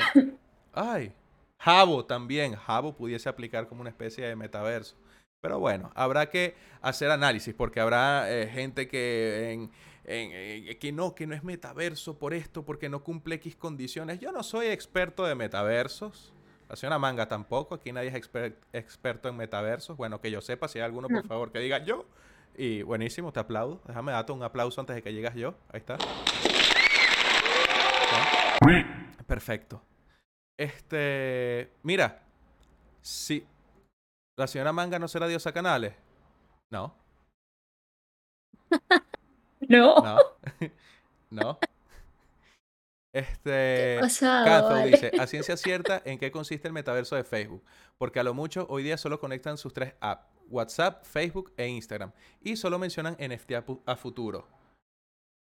Ay. Jabo también. Jabo pudiese aplicar como una especie de metaverso. Pero bueno, habrá que hacer análisis porque habrá eh, gente que, en- en- eh, que no, que no es metaverso por esto, porque no cumple X condiciones. Yo no soy experto de metaversos. La señora Manga tampoco. Aquí nadie es exper- experto en metaversos. Bueno, que yo sepa, si hay alguno, por No. favor, que diga yo. Y buenísimo, te aplaudo. Déjame darte un aplauso antes de que llegas yo. Ahí está. Perfecto. Este, mira, si la señora Manga no será diosa canales, no, No. no, no. Este, vale. dice, a ciencia cierta, ¿en qué consiste el metaverso de Facebook? Porque a lo mucho hoy día solo conectan sus tres apps, WhatsApp, Facebook e Instagram, y solo mencionan NFT a, a futuro.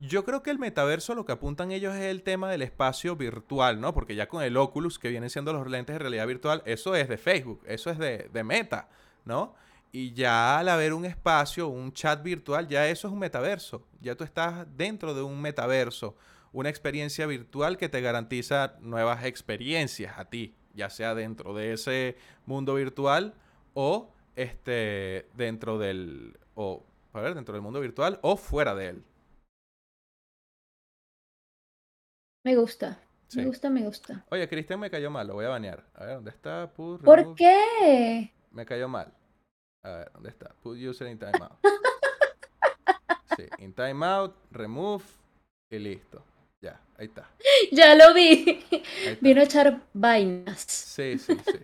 Yo creo que el metaverso lo que apuntan ellos es el tema del espacio virtual, ¿no? Porque ya con el Oculus, que vienen siendo los lentes de realidad virtual, eso es de Facebook, eso es de, de Meta, ¿no? Y ya al haber un espacio, un chat virtual, ya eso es un metaverso. Ya tú estás dentro de un metaverso, una experiencia virtual que te garantiza nuevas experiencias a ti, ya sea dentro de ese mundo virtual o este dentro del o a ver, dentro del mundo virtual o fuera de él. Me gusta. Sí. Me gusta, me gusta. Oye, Cristian me cayó mal, lo voy a banear. A ver, ¿dónde está? Put ¿Por qué? Me cayó mal. A ver, ¿dónde está? Put user in timeout. Sí, in timeout, remove y listo. Ya, ahí está. Ya lo vi. Vino a echar vainas. Sí, sí, sí.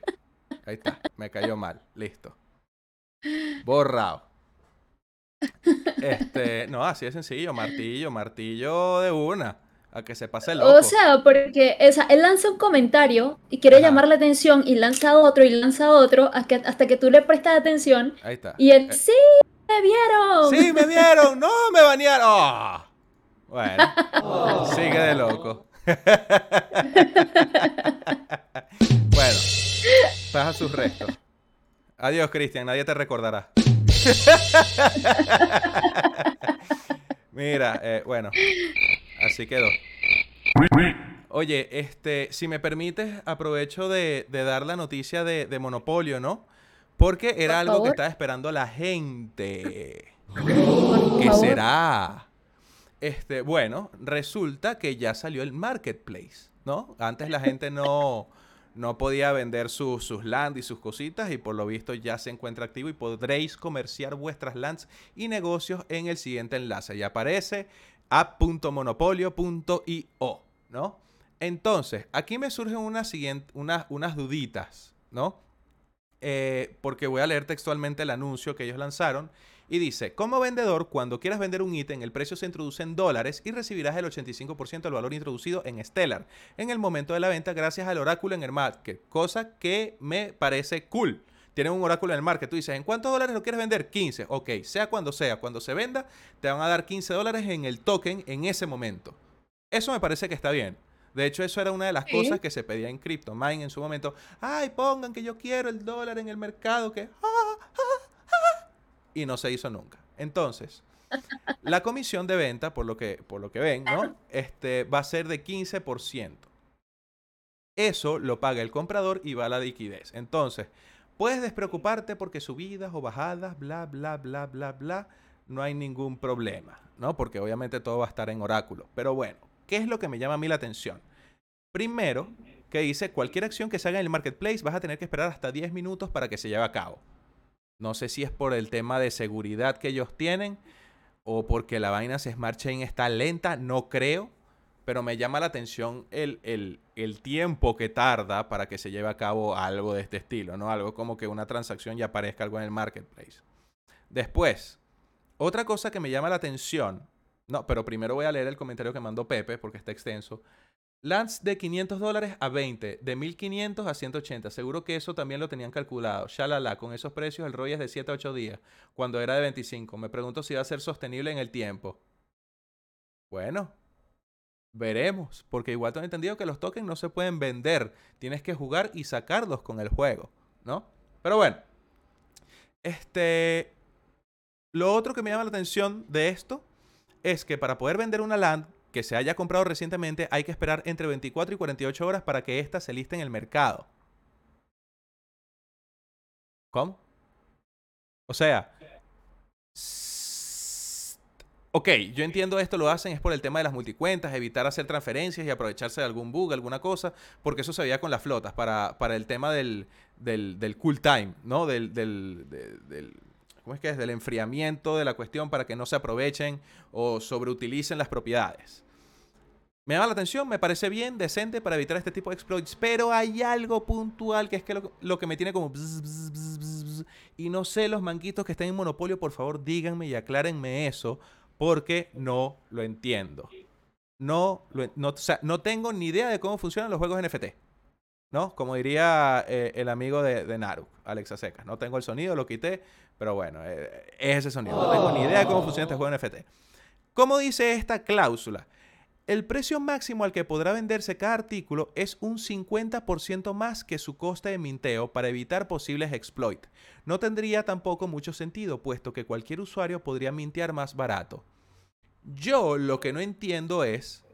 Ahí está. Me cayó mal. Listo. Borrado. Este, no, así de sencillo. Martillo, martillo de una. A que se pase loco. O sea, porque o sea, él lanza un comentario y quiere Ajá. llamar la atención y lanza otro y lanza otro hasta que, hasta que tú le prestas atención Ahí está. y él, Eh, sí, me vieron. ¡Sí, me vieron! ¡No, me banearon! ¡Ah! Bueno, sigue de loco. bueno, pasa sus restos. Adiós, Cristian, nadie te recordará. Mira, eh, bueno, así quedó. Oye, este, si me permites, aprovecho de, de dar la noticia de, de Monopolio, ¿no? Porque era Por algo que estaba esperando la gente. ¿Qué será? Este, bueno, resulta que ya salió el marketplace, ¿no? Antes la gente no, no podía vender sus, sus lands y sus cositas y por lo visto ya se encuentra activo y podréis comerciar vuestras lands y negocios en el siguiente enlace. Y aparece app.monopolio.io, ¿no? Entonces, aquí me surgen unas, siguiente, unas, unas duditas, ¿no? Eh, porque voy a leer textualmente el anuncio que ellos lanzaron y dice, como vendedor, cuando quieras vender un ítem, el precio se introduce en dólares y recibirás el 85% del valor introducido en Stellar en el momento de la venta gracias al oráculo en el market, cosa que me parece cool. Tienen un oráculo en el market, tú dices, ¿en cuántos dólares lo quieres vender? 15. Ok, sea cuando sea, cuando se venda, te van a dar 15 dólares en el token en ese momento. Eso me parece que está bien. De hecho, eso era una de las Sí. cosas que se pedía en CryptoMine en su momento. Ay, pongan que yo quiero el dólar en el mercado, que... ah", Y no se hizo nunca. Entonces, la comisión de venta, por lo que, por lo que ven, ¿no? Este, va a ser de 15%. Eso lo paga el comprador y va a la liquidez. Entonces, puedes despreocuparte porque subidas o bajadas, bla, bla, bla, bla, bla, no hay ningún problema, ¿no? Porque obviamente todo va a estar en oráculo. Pero bueno, ¿qué es lo que me llama a mí la atención? Primero, que dice, cualquier acción que se haga en el marketplace vas a tener que esperar hasta 10 minutos para que se lleve a cabo. No sé si es por el tema de seguridad que ellos tienen o porque la Binance Smart Chain está lenta, no creo, pero me llama la atención el, el- el tiempo que tarda para que se lleve a cabo algo de este estilo, ¿no? Algo como que una transacción ya aparezca algo en el marketplace. Después, otra cosa que me llama la atención, no, pero primero voy a leer el comentario que mandó Pepe porque está extenso. Lands de 500 dólares a 20, de 1500 a 180. Seguro que eso también lo tenían calculado. Shalala, con esos precios el ROI es de 7 a 8 días, cuando era de 25. Me pregunto si va a ser sostenible en el tiempo. Bueno, veremos, porque igual tengo entendido que los tokens no se pueden vender. Tienes que jugar y sacarlos con el juego, ¿no? Pero bueno, este, lo otro que me llama la atención de esto es que para poder vender una land que se haya comprado recientemente hay que esperar entre 24 y 48 horas para que ésta se liste en el mercado. ¿Cómo? O sea, ok, yo entiendo esto lo hacen es por el tema de las multicuentas, evitar hacer transferencias y aprovecharse de algún bug, alguna cosa, porque eso se veía con las flotas, para, para el tema del, del, del cool time, ¿no? Del, del, de- del- ¿cómo es que es? Del enfriamiento de la cuestión para que no se aprovechen o sobreutilicen las propiedades. Me llama la atención, me parece bien, decente para evitar este tipo de exploits, pero hay algo puntual que es que lo, que me tiene como... bzz, bzz, bzz, y no sé, los manguitos que estén en Monopolio, por favor díganme y aclárenme eso, porque no lo entiendo. No, lo no, o sea, no tengo ni idea de cómo funcionan los juegos NFT. ¿No? Como diría eh, el amigo de, de Naru, Alexa Secas. No tengo el sonido, lo quité, pero bueno, eh, es ese sonido. No tengo ni idea de cómo funciona este juego NFT. ¿Cómo dice esta cláusula? El precio máximo al que podrá venderse cada artículo es un 50% más que su coste de minteo para evitar posibles exploits. No tendría tampoco mucho sentido, puesto que cualquier usuario podría mintear más barato. Yo lo que no entiendo es,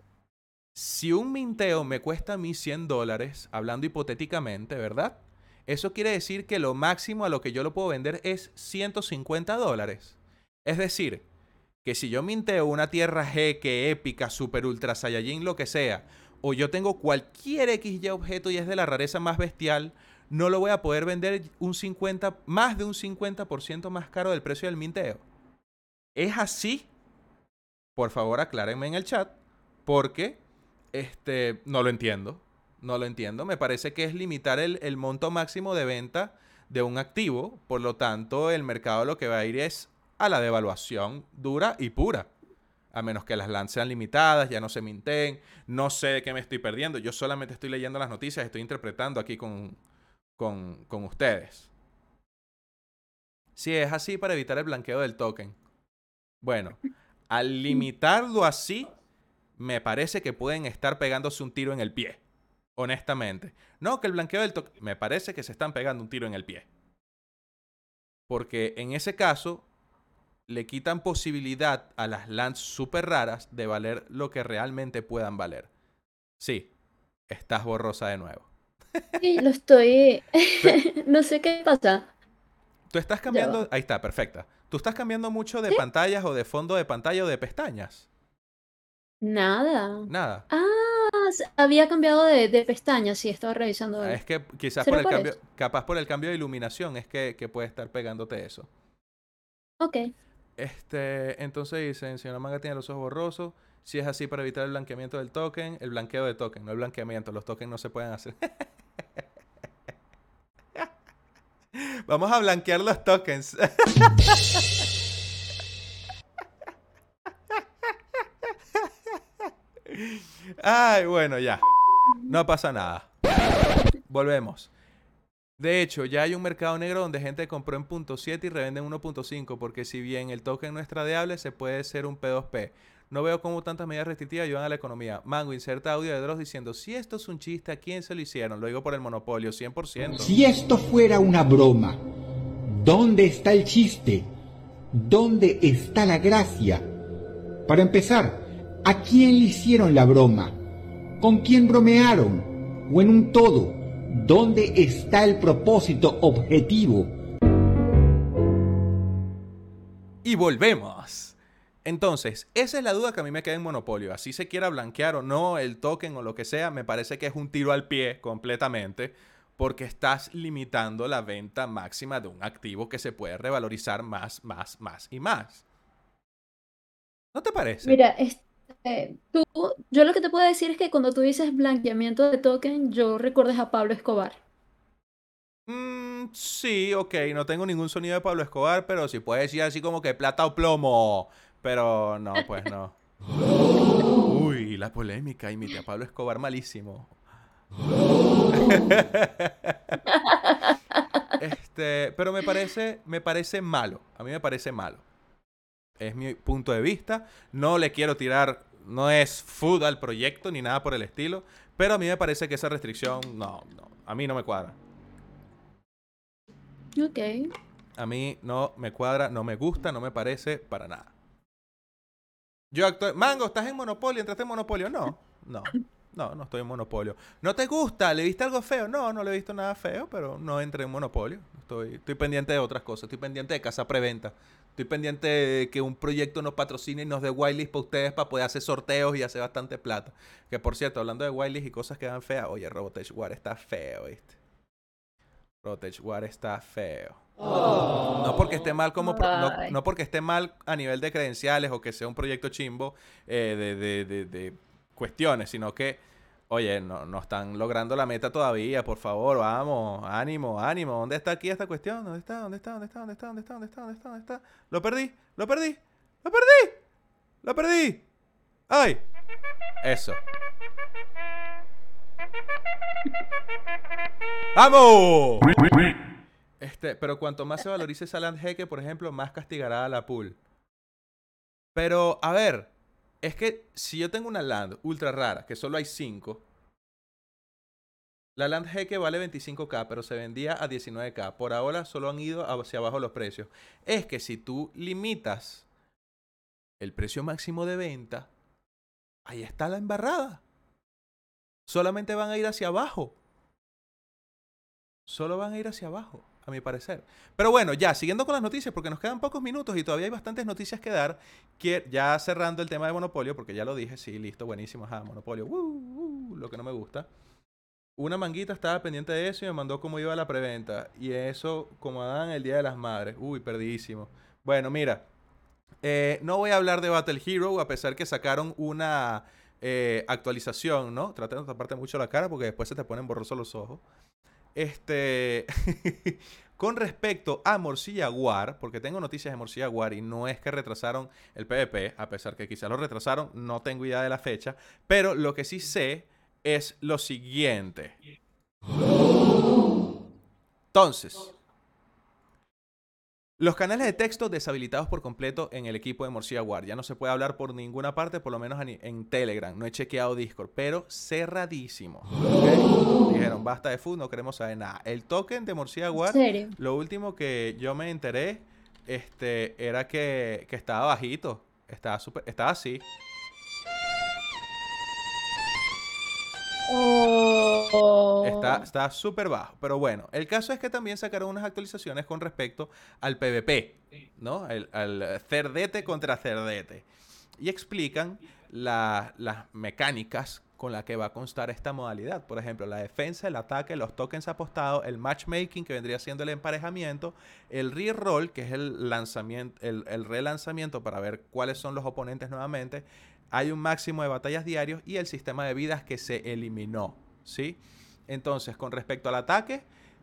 si un minteo me cuesta a mí 100 dólares, hablando hipotéticamente, ¿verdad? Eso quiere decir que lo máximo a lo que yo lo puedo vender es 150 dólares. Es decir, que si yo minteo una tierra G que épica, super ultra saiyajin, lo que sea, o yo tengo cualquier XY objeto y es de la rareza más bestial, no lo voy a poder vender un 50, más de un 50% más caro del precio del minteo. ¿Es así? Por favor, aclárenme en el chat, porque este, no lo entiendo. No lo entiendo. Me parece que es limitar el, el monto máximo de venta de un activo. Por lo tanto, el mercado lo que va a ir es a la devaluación dura y pura. A menos que las lands sean limitadas, ya no se minten. No sé de qué me estoy perdiendo. Yo solamente estoy leyendo las noticias, estoy interpretando aquí con, con, con ustedes. Si es así para evitar el blanqueo del token. Bueno, al limitarlo así, me parece que pueden estar pegándose un tiro en el pie. Honestamente. No, que el blanqueo del token. Me parece que se están pegando un tiro en el pie. Porque en ese caso, le quitan posibilidad a las lands súper raras de valer lo que realmente puedan valer. Sí, estás borrosa de nuevo. Sí, lo estoy. no sé qué pasa. Tú estás cambiando. Ahí está, perfecta. Tú estás cambiando mucho de pantallas o de fondo de pantalla o de pestañas. Nada. Nada. Ah, había cambiado de, de pestaña, sí, estaba revisando. Ah, Es que quizás ¿Será por el por cambio, eso? capaz por el cambio de iluminación es que, que puede estar pegándote eso. Ok. Este, entonces dicen, señora Manga tiene los ojos borrosos. Si es así para evitar el blanqueamiento del token, el blanqueo de token, no el blanqueamiento. Los tokens no se pueden hacer. Vamos a blanquear los tokens. Ay, bueno, ya. No pasa nada. Volvemos. De hecho, ya hay un mercado negro donde gente compró en .7 y revende en 1.5, porque si bien el token no es tradeable, se puede ser un P2P. No veo cómo tantas medidas restrictivas ayudan a la economía. Mango, inserta audio de Dross diciendo, si esto es un chiste, ¿a quién se lo hicieron? Lo digo por el monopolio, 100%. Si esto fuera una broma, ¿dónde está el chiste? ¿Dónde está la gracia? Para empezar, ¿a quién le hicieron la broma? ¿Con quién bromearon? ¿O en un todo? ¿Dónde está el propósito objetivo? Y volvemos. Entonces, esa es la duda que a mí me queda en Monopolio. Así se quiera blanquear o no el token o lo que sea, me parece que es un tiro al pie completamente porque estás limitando la venta máxima de un activo que se puede revalorizar más, más, más y más. ¿No te parece? Mira, este, tú, yo lo que te puedo decir es que cuando tú dices blanqueamiento de token, yo recuerdas a Pablo Escobar. Mm, sí, ok, no tengo ningún sonido de Pablo Escobar, pero sí puede decir así como que plata o plomo. Pero no, pues no. Uy, la polémica, imité a Pablo Escobar malísimo. Este, pero me parece, me parece malo. A mí me parece malo. Es mi punto de vista. No le quiero tirar, no es food al proyecto ni nada por el estilo. Pero a mí me parece que esa restricción, no, no, a mí no me cuadra. Ok. A mí no me cuadra, no me gusta, no me parece para nada. Yo actúo. Mango, ¿estás en Monopolio? ¿Entraste en Monopolio? No, no. No, no estoy en monopolio. ¿No te gusta? ¿Le viste algo feo? No, no le he visto nada feo, pero no entré en monopolio. Estoy, estoy pendiente de otras cosas. Estoy pendiente de casa preventa. Estoy pendiente de que un proyecto nos patrocine y nos dé whitelist para ustedes para poder hacer sorteos y hacer bastante plata. Que por cierto, hablando de whitelist y cosas que dan feas, oye, Robotech War está feo, ¿viste? Robotech War está feo. No porque esté mal como pro- no, porque esté mal a nivel de credenciales o que sea un proyecto chimbo eh, de, de- de- de cuestiones, sino que, oye, no, no están logrando la meta todavía, por favor, vamos, ánimo, ánimo. ¿Dónde está aquí esta cuestión? ¿Dónde está? ¿Dónde está? ¿Dónde está? ¿Dónde está? ¿Dónde está? ¿Dónde está? ¿Dónde está? ¿Dónde está? Lo perdí, lo perdí, lo perdí, lo perdí. ¡Ay! Eso. ¡Vamos! Este, pero cuanto más se valorice esa land jeque, por ejemplo, más castigará a la pool. Pero, a ver, es que si yo tengo una land ultra rara, que solo hay 5, la land jeque vale 25k, pero se vendía a 19k. Por ahora solo han ido hacia abajo los precios. Es que si tú limitas el precio máximo de venta, ahí está la embarrada. Solamente van a ir hacia abajo. Solo van a ir hacia abajo, a mi parecer. Pero bueno, ya, siguiendo con las noticias, porque nos quedan pocos minutos y todavía hay bastantes noticias que dar. que- ya cerrando el tema de Monopolio, porque ya lo dije, sí, listo, buenísimo, ajá, Monopolio, uh, uh, lo que no me gusta. Una manguita estaba pendiente de eso y me mandó cómo iba la preventa. Y eso, como dan el Día de las Madres. Uy, perdidísimo. Bueno, mira, eh, no voy a hablar de Battle Hero, a pesar que sacaron una eh, actualización, ¿no? Traté de taparte mucho la cara porque después se te ponen borrosos los ojos. Este. Con respecto a Morcilla War, porque tengo noticias de Morcilla War y no es que retrasaron el PvP, a pesar que quizás lo retrasaron, no tengo idea de la fecha, pero lo que sí sé es lo siguiente. Entonces, los canales de texto deshabilitados por completo en el equipo de Morcilla War. Ya no se puede hablar por ninguna parte, por lo menos en Telegram. No he chequeado Discord, pero cerradísimo. Dijeron, basta de food, no queremos saber nada. El token de Morcilla lo último que yo me enteré este, era que, que estaba bajito. Estaba, súper- estaba así. Oh. Está, súper bajo. Pero bueno, el caso es que también sacaron unas actualizaciones con respecto al PvP, ¿no? Al cerdete contra cerdete. Y explican la- las mecánicas con las que va a constar esta modalidad. Por ejemplo, la defensa, el ataque, los tokens apostados, el matchmaking, que vendría siendo el emparejamiento, el reroll, que es el lanzamiento, el, el relanzamiento para ver cuáles son los oponentes nuevamente. Hay un máximo de batallas diarios y el sistema de vidas que se eliminó. ¿Sí? Entonces, con respecto al ataque,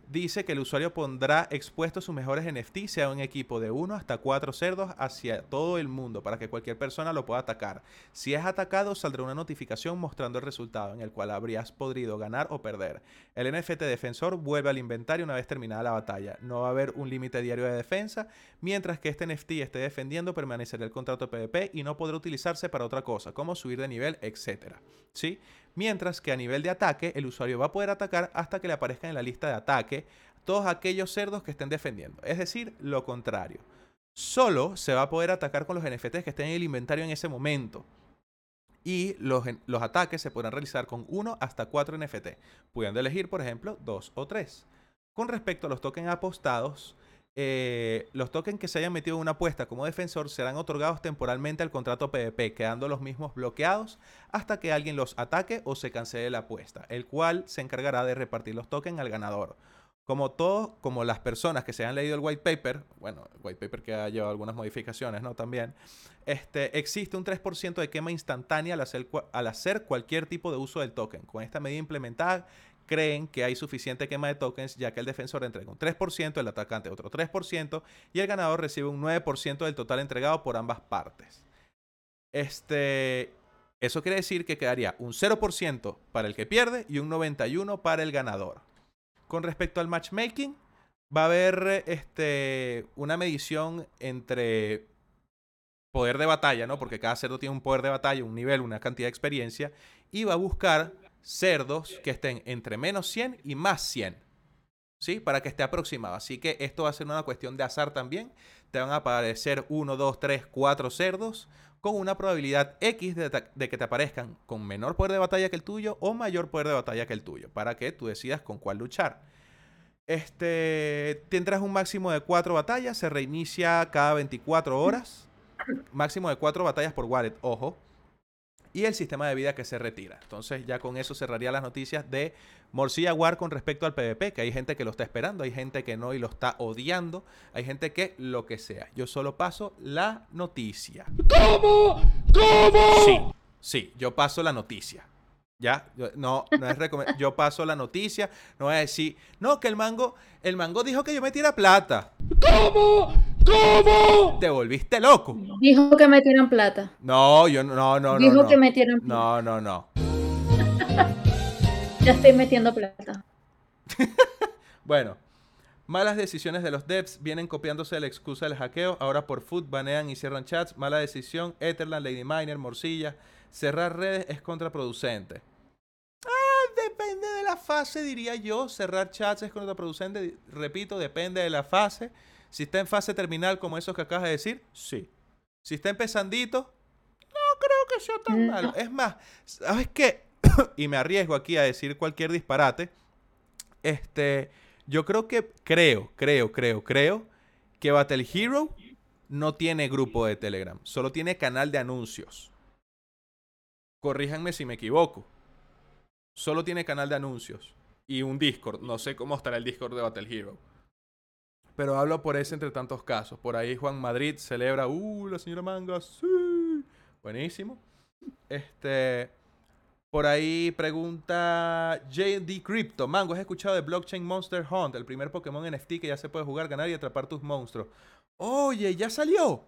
dice que el usuario pondrá expuestos sus mejores NFT, sea un equipo de 1 hasta 4 cerdos, hacia todo el mundo, para que cualquier persona lo pueda atacar. Si es atacado, saldrá una notificación mostrando el resultado, en el cual habrías podido ganar o perder. El NFT defensor vuelve al inventario una vez terminada la batalla. No va a haber un límite diario de defensa, mientras que este NFT esté defendiendo, permanecerá el contrato PvP y no podrá utilizarse para otra cosa, como subir de nivel, etc. ¿Sí? Mientras que a nivel de ataque, el usuario va a poder atacar hasta que le aparezcan en la lista de ataque todos aquellos cerdos que estén defendiendo. Es decir, lo contrario. Solo se va a poder atacar con los NFTs que estén en el inventario en ese momento. Y los, los ataques se podrán realizar con 1 hasta 4 NFT, pudiendo elegir, por ejemplo, 2 o 3. Con respecto a los tokens apostados, eh, los tokens que se hayan metido en una apuesta como defensor serán otorgados temporalmente al contrato PvP, quedando los mismos bloqueados hasta que alguien los ataque o se cancele la apuesta, el cual se encargará de repartir los tokens al ganador. Como todos, como las personas que se han leído el white paper, bueno, el white paper que ha llevado algunas modificaciones, ¿no? También, este, existe un 3% de quema instantánea al hacer, cua- al hacer cualquier tipo de uso del token. Con esta medida implementada, creen que hay suficiente quema de tokens, ya que el defensor entrega un 3%, el atacante otro 3%, y el ganador recibe un 9% del total entregado por ambas partes. Este, eso quiere decir que quedaría un 0% para el que pierde y un 91% para el ganador. Con respecto al matchmaking, va a haber este, una medición entre poder de batalla, ¿no? Porque cada cerdo tiene un poder de batalla, un nivel, una cantidad de experiencia, y va a buscar cerdos que estén entre menos 100 y más 100, ¿sí? Para que esté aproximado. Así que esto va a ser una cuestión de azar también. Te van a aparecer 1, 2, 3, 4 cerdos con una probabilidad X de, de que te aparezcan con menor poder de batalla que el tuyo o mayor poder de batalla que el tuyo, para que tú decidas con cuál luchar. Este, tendrás un máximo de 4 batallas, se reinicia cada 24 horas, máximo de 4 batallas por wallet, ojo, y el sistema de vida que se retira. Entonces ya con eso cerraría las noticias de Morcilla War con respecto al PvP, que hay gente que lo está esperando, hay gente que no y lo está odiando, hay gente que lo que sea. Yo solo paso la noticia. ¿Cómo? ¿Cómo? Sí, sí, yo paso la noticia. Ya, Yo- no, no es recomendable. Yo paso la noticia, no voy a decir, no, que el mango, el mango dijo que yo me tira plata. ¿Cómo? ¿Cómo? Te volviste loco. Dijo que metieran plata. No, yo no, no, no. Dijo no. que metieran plata. No, no, no. Ya estoy metiendo plata. Bueno, malas decisiones de los devs vienen copiándose de la excusa del hackeo. Ahora por foot banean y cierran chats. Mala decisión. Etherland, Lady Miner, Morcilla. Cerrar redes es contraproducente. Ah, depende de la fase, diría yo. Cerrar chats es contraproducente. Repito, depende de la fase. Si está en fase terminal, como esos que acabas de decir, sí. Si está empezandito, no creo que sea tan No. malo. Es más, ¿sabes qué? y me arriesgo aquí a decir cualquier disparate. Este, yo creo que, creo, creo, creo, creo que Battle Hero no tiene grupo de Telegram, solo tiene canal de anuncios. Corríjanme si me equivoco. Solo tiene canal de anuncios y un Discord. No sé cómo estará el Discord de Battle Hero. Pero hablo por ese entre tantos casos. Por ahí Juan Madrid celebra, uh, la señora Manga, sí. Buenísimo. Este, por ahí pregunta JD Crypto. Mango, ¿has escuchado de Blockchain Monster Hunt? El primer Pokémon NFT que ya se puede jugar, ganar y atrapar tus monstruos. Oye, ya salió.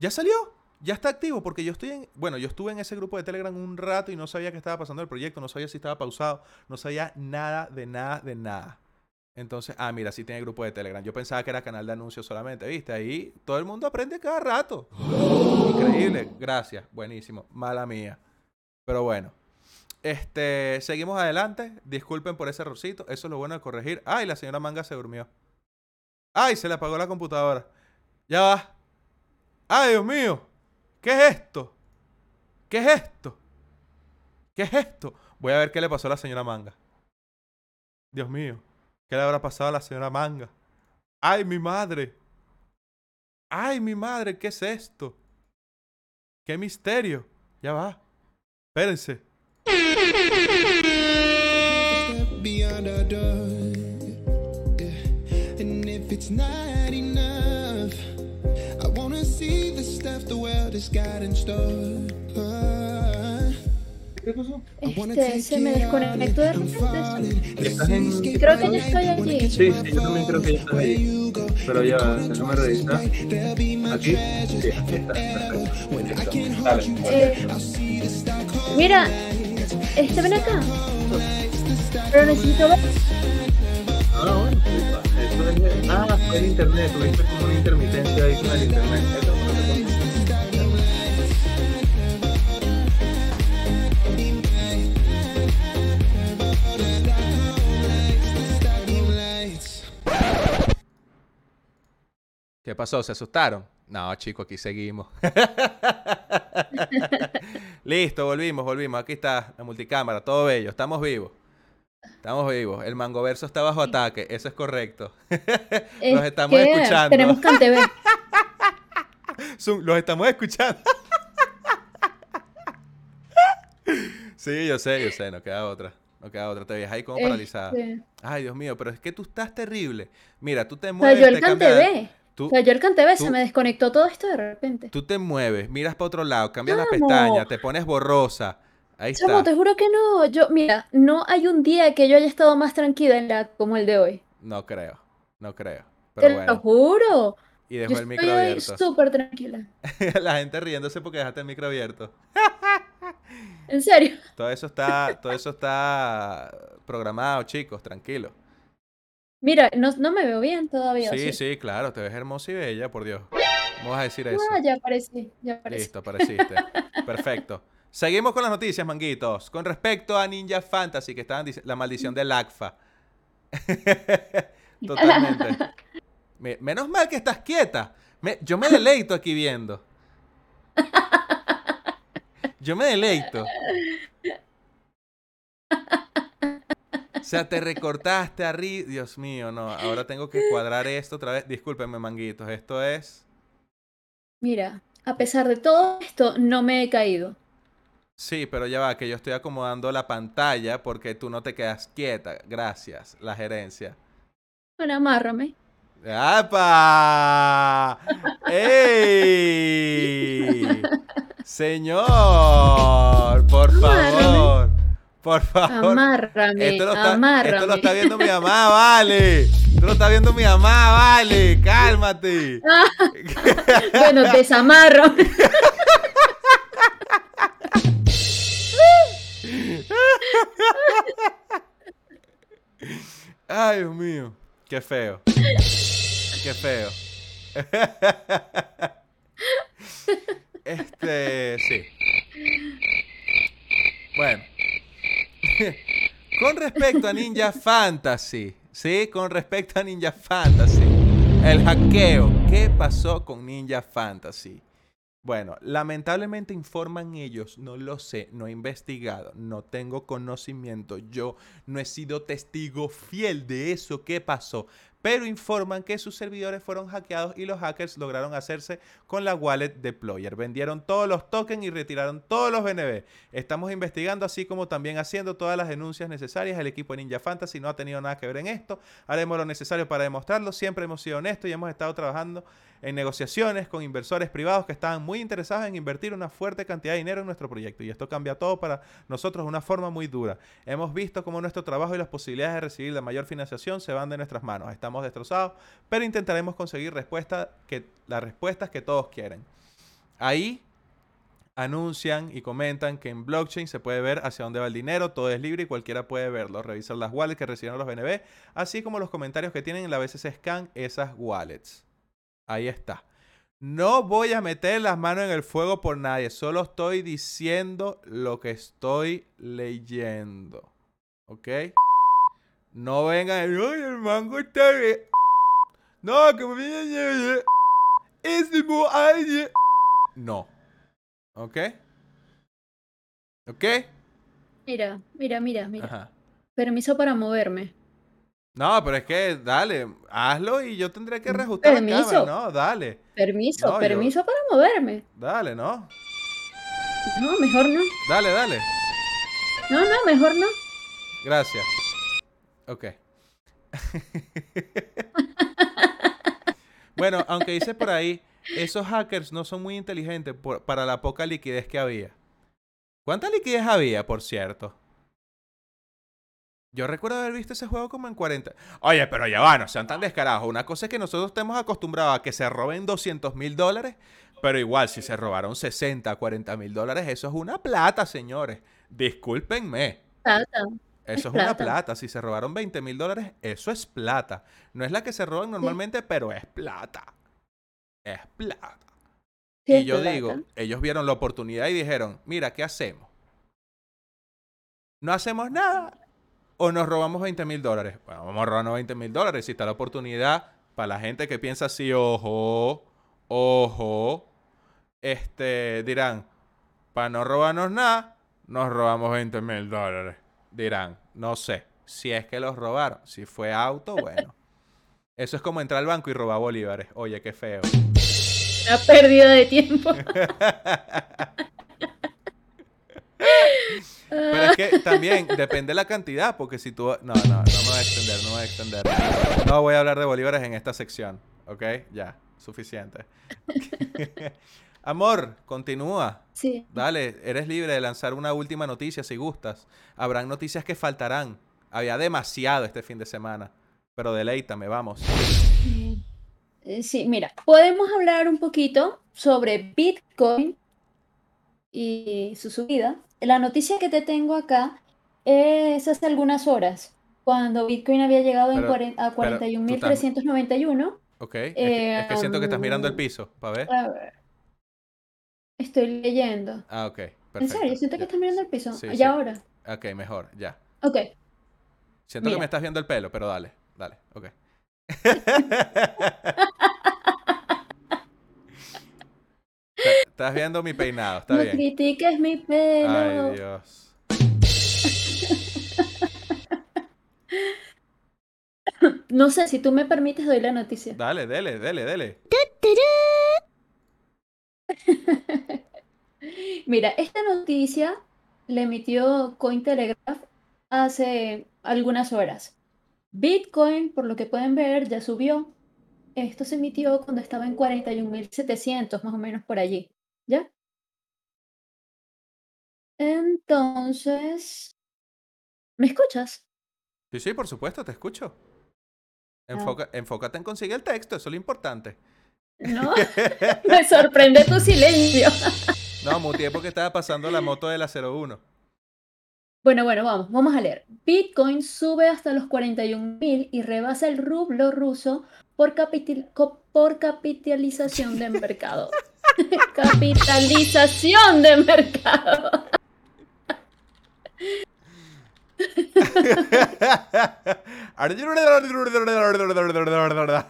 ¿Ya salió? Ya está activo porque yo estoy en... Bueno, yo estuve en ese grupo de Telegram un rato y no sabía qué estaba pasando el proyecto, no sabía si estaba pausado, no sabía nada de nada de nada. Entonces, ah, mira, sí tiene grupo de Telegram. Yo pensaba que era canal de anuncios solamente, ¿viste? Ahí todo el mundo aprende cada rato. Increíble, gracias, buenísimo. Mala mía. Pero bueno. Este, seguimos adelante. Disculpen por ese errorcito. Eso es lo bueno de corregir. Ay, la señora Manga se durmió. Ay, se le apagó la computadora. Ya va. Ay, Dios mío. ¿Qué es esto? ¿Qué es esto? ¿Qué es esto? Voy a ver qué le pasó a la señora Manga. Dios mío. ¿Qué le habrá pasado a la señora Manga? ¡Ay, mi madre! ¡Ay, mi madre! ¿Qué es esto? ¡Qué misterio! Ya va. Espérense. I wanna Este, se me desconectó de repente. falling. Estás en- Creo que ya estoy aquí. Sí, sí, yo también creo que ya estás ahí. Pero ya, va, déjame revisar. Aquí, sí, aquí está. Perfecto. Listo. Dale. Eh, mira, este ven acá. Pero necesito ver. Ah, bueno, sí, eso es de- Ah, fue el internet, tuviste como una intermitencia ahí con el internet. Eso ¿Qué pasó? ¿Se asustaron? No, chicos, aquí seguimos. Listo, volvimos, volvimos. Aquí está la multicámara, todo bello. Estamos vivos. Estamos vivos. El mangoverso está bajo ataque, eso es correcto. Es Los estamos que escuchando. Tenemos. Zoom, los estamos escuchando. sí, yo sé, yo sé, no queda otra. No queda otra. Te ves ahí como paralizada. Este, Ay, Dios mío, pero es que tú estás terrible. Mira, tú te mueves, yo el te. Tú, O sea, yo el CanTV tú- se me desconectó todo esto de repente. tú te mueves, miras para otro lado, cambias la Chamo. pestaña, te pones borrosa. Ahí Chamo, está. te juro que no. Yo, mira, no hay un día que yo haya estado más tranquila en la como el de hoy. No creo, no creo. Te Pero lo bueno, juro. y Yo dejó el estoy micro hoy abierto. súper tranquila. La gente riéndose porque dejaste el micro abierto. En serio. Todo eso está, todo eso está programado, chicos, tranquilo. Mira, no, no me veo bien todavía. ¿o Sí, sí, claro, te ves hermosa y bella, por Dios. Vamos a decir eso. Ah, ya aparecí, ya aparecí. Listo, apareciste. Perfecto. Seguimos con las noticias, manguitos. Con respecto a Ninja Fantasy, que estaban diciendo la maldición del ACFA. Totalmente. Me- menos mal que estás quieta. Me- yo me deleito aquí viendo. Yo me deleito. O sea, te recortaste arriba. Dios mío, no. Ahora tengo que cuadrar esto otra vez. Discúlpenme, manguitos. Esto es. Mira, a pesar de todo esto, no me he caído. Sí, pero ya va, que yo estoy acomodando la pantalla porque tú no te quedas quieta. Gracias, la gerencia. Bueno, amárrame. ¡Apa! ¡Ey! Señor, por favor. Por favor. Amárrame, Esto lo, está, amárrame. esto lo está viendo mi mamá, vale. Esto lo está viendo mi mamá, vale. Cálmate. Bueno, desamarro. Ay, Dios mío. Qué feo. Qué feo. Este, sí. Bueno. Con respecto a Ninja Fantasy, ¿sí? Con respecto a Ninja Fantasy, el hackeo, ¿qué pasó con Ninja Fantasy? Bueno, lamentablemente informan ellos, no lo sé, no he investigado, no tengo conocimiento, yo no he sido testigo fiel de eso que pasó, pero informan que sus servidores fueron hackeados y los hackers lograron hacerse con la wallet deployer. Vendieron todos los tokens y retiraron todos los BNB. Estamos investigando, así como también haciendo todas las denuncias necesarias. El equipo de Ninja Fantasy no ha tenido nada que ver en esto. Haremos lo necesario para demostrarlo. Siempre hemos sido honestos y hemos estado trabajando en negociaciones con inversores privados que estaban muy interesados en invertir una fuerte cantidad de dinero en nuestro proyecto. Y esto cambia todo para nosotros de una forma muy dura. Hemos visto cómo nuestro trabajo y las posibilidades de recibir la mayor financiación se van de nuestras manos. Estamos destrozados, pero intentaremos conseguir respuesta que, las respuestas que todos quieren. Ahí anuncian y comentan que en blockchain se puede ver hacia dónde va el dinero, todo es libre y cualquiera puede verlo. Revisar las wallets que recibieron los BNB, así como los comentarios que tienen en la BCC Scan esas wallets. Ahí está. No voy a meter las manos en el fuego por nadie, solo estoy diciendo lo que estoy leyendo. ¿Ok? No vengan, "Ay, el mango está bien". No, que me Ese mo- ay, No. ¿Ok? ¿Ok? Mira, mira, mira, mira. Ajá. Permiso para moverme. No, pero es que dale, hazlo y yo tendré que reajustar la Permiso. cámara. No, dale, Permiso, No, yo- permiso para moverme. dale, no. No, mejor no. Dale, dale. No, no, mejor no. Gracias. Ok. bueno, aunque dice por ahí, esos hackers no son muy inteligentes por- para la poca liquidez que había. ¿Cuánta liquidez había, por cierto? Yo recuerdo haber visto ese juego como en 40. Oye, pero ya va, no sean tan descarados. Una cosa es que nosotros estemos acostumbrados a que se roben 200 mil dólares, pero igual, si se robaron 60, 40 mil dólares, eso es una plata, señores. Discúlpenme. Eso es, Es una plata. Si se robaron 20 mil dólares, eso es plata. No es la que se roban normalmente, pero es plata. Es plata. Sí, y es yo plata. digo, ellos vieron la oportunidad y dijeron, mira, ¿qué hacemos? ¿No hacemos nada o nos robamos 20 mil dólares? Bueno, vamos a robarnos 20 mil dólares. Si está la oportunidad para la gente que piensa así, ojo, ojo, este, dirán, para no robarnos nada, nos robamos 20 mil dólares. Dirán, no sé, si es que los robaron. Si fue auto, bueno. Eso es como entrar al banco y robar bolívares. Oye, qué feo. Una pérdida de tiempo. Pero es que también depende de la cantidad, porque si tú... No, no, no me voy a extender, no me voy a extender. No voy a hablar de bolívares en esta sección, ¿ok? Ya, suficiente. Amor, continúa. Sí. Dale, eres libre de lanzar una última noticia si gustas. Habrán noticias que faltarán. Había demasiado este fin de semana. Pero deleítame, vamos. Eh, Sí, mira, podemos hablar un poquito sobre Bitcoin y su subida. La noticia que te tengo acá es hace algunas horas, cuando Bitcoin había llegado en Pero- cuaren- a pero, ¿tú estás- 41.391. ¿Ok? Es que, es que siento que estás mirando el Em, piso, ¿para ver? A ver, estoy leyendo. Ah, ok. ¿En Perfecto. serio? ¿Siento que ya. estás mirando el piso? Sí, ¿Ya sí. ahora? Ok, mejor, ya. Ok. Siento que me estás viendo el pelo, pero dale, dale, ok. está, Estás viendo mi peinado, está no bien. critiques mi pelo. Ay, Dios. No sé, si tú me permites, doy la noticia. Dale, dele, dele, dele. Mira, esta noticia la emitió Cointelegraph hace algunas horas. Bitcoin, por lo que pueden ver, ya subió. Esto se emitió cuando estaba en 41.700, más o menos por allí. ¿Ya? Entonces, ¿me escuchas? Sí, sí, por supuesto, te escucho. Enfoca- enfócate en conseguir el texto, eso es lo importante. No, me sorprende tu silencio. No, muteé porque estaba pasando la moto de la 01. Bueno, bueno, vamos, vamos a leer. Bitcoin sube hasta los 41.000 y rebasa el rublo ruso por, capital- por capitalización de mercado. capitalización de mercado.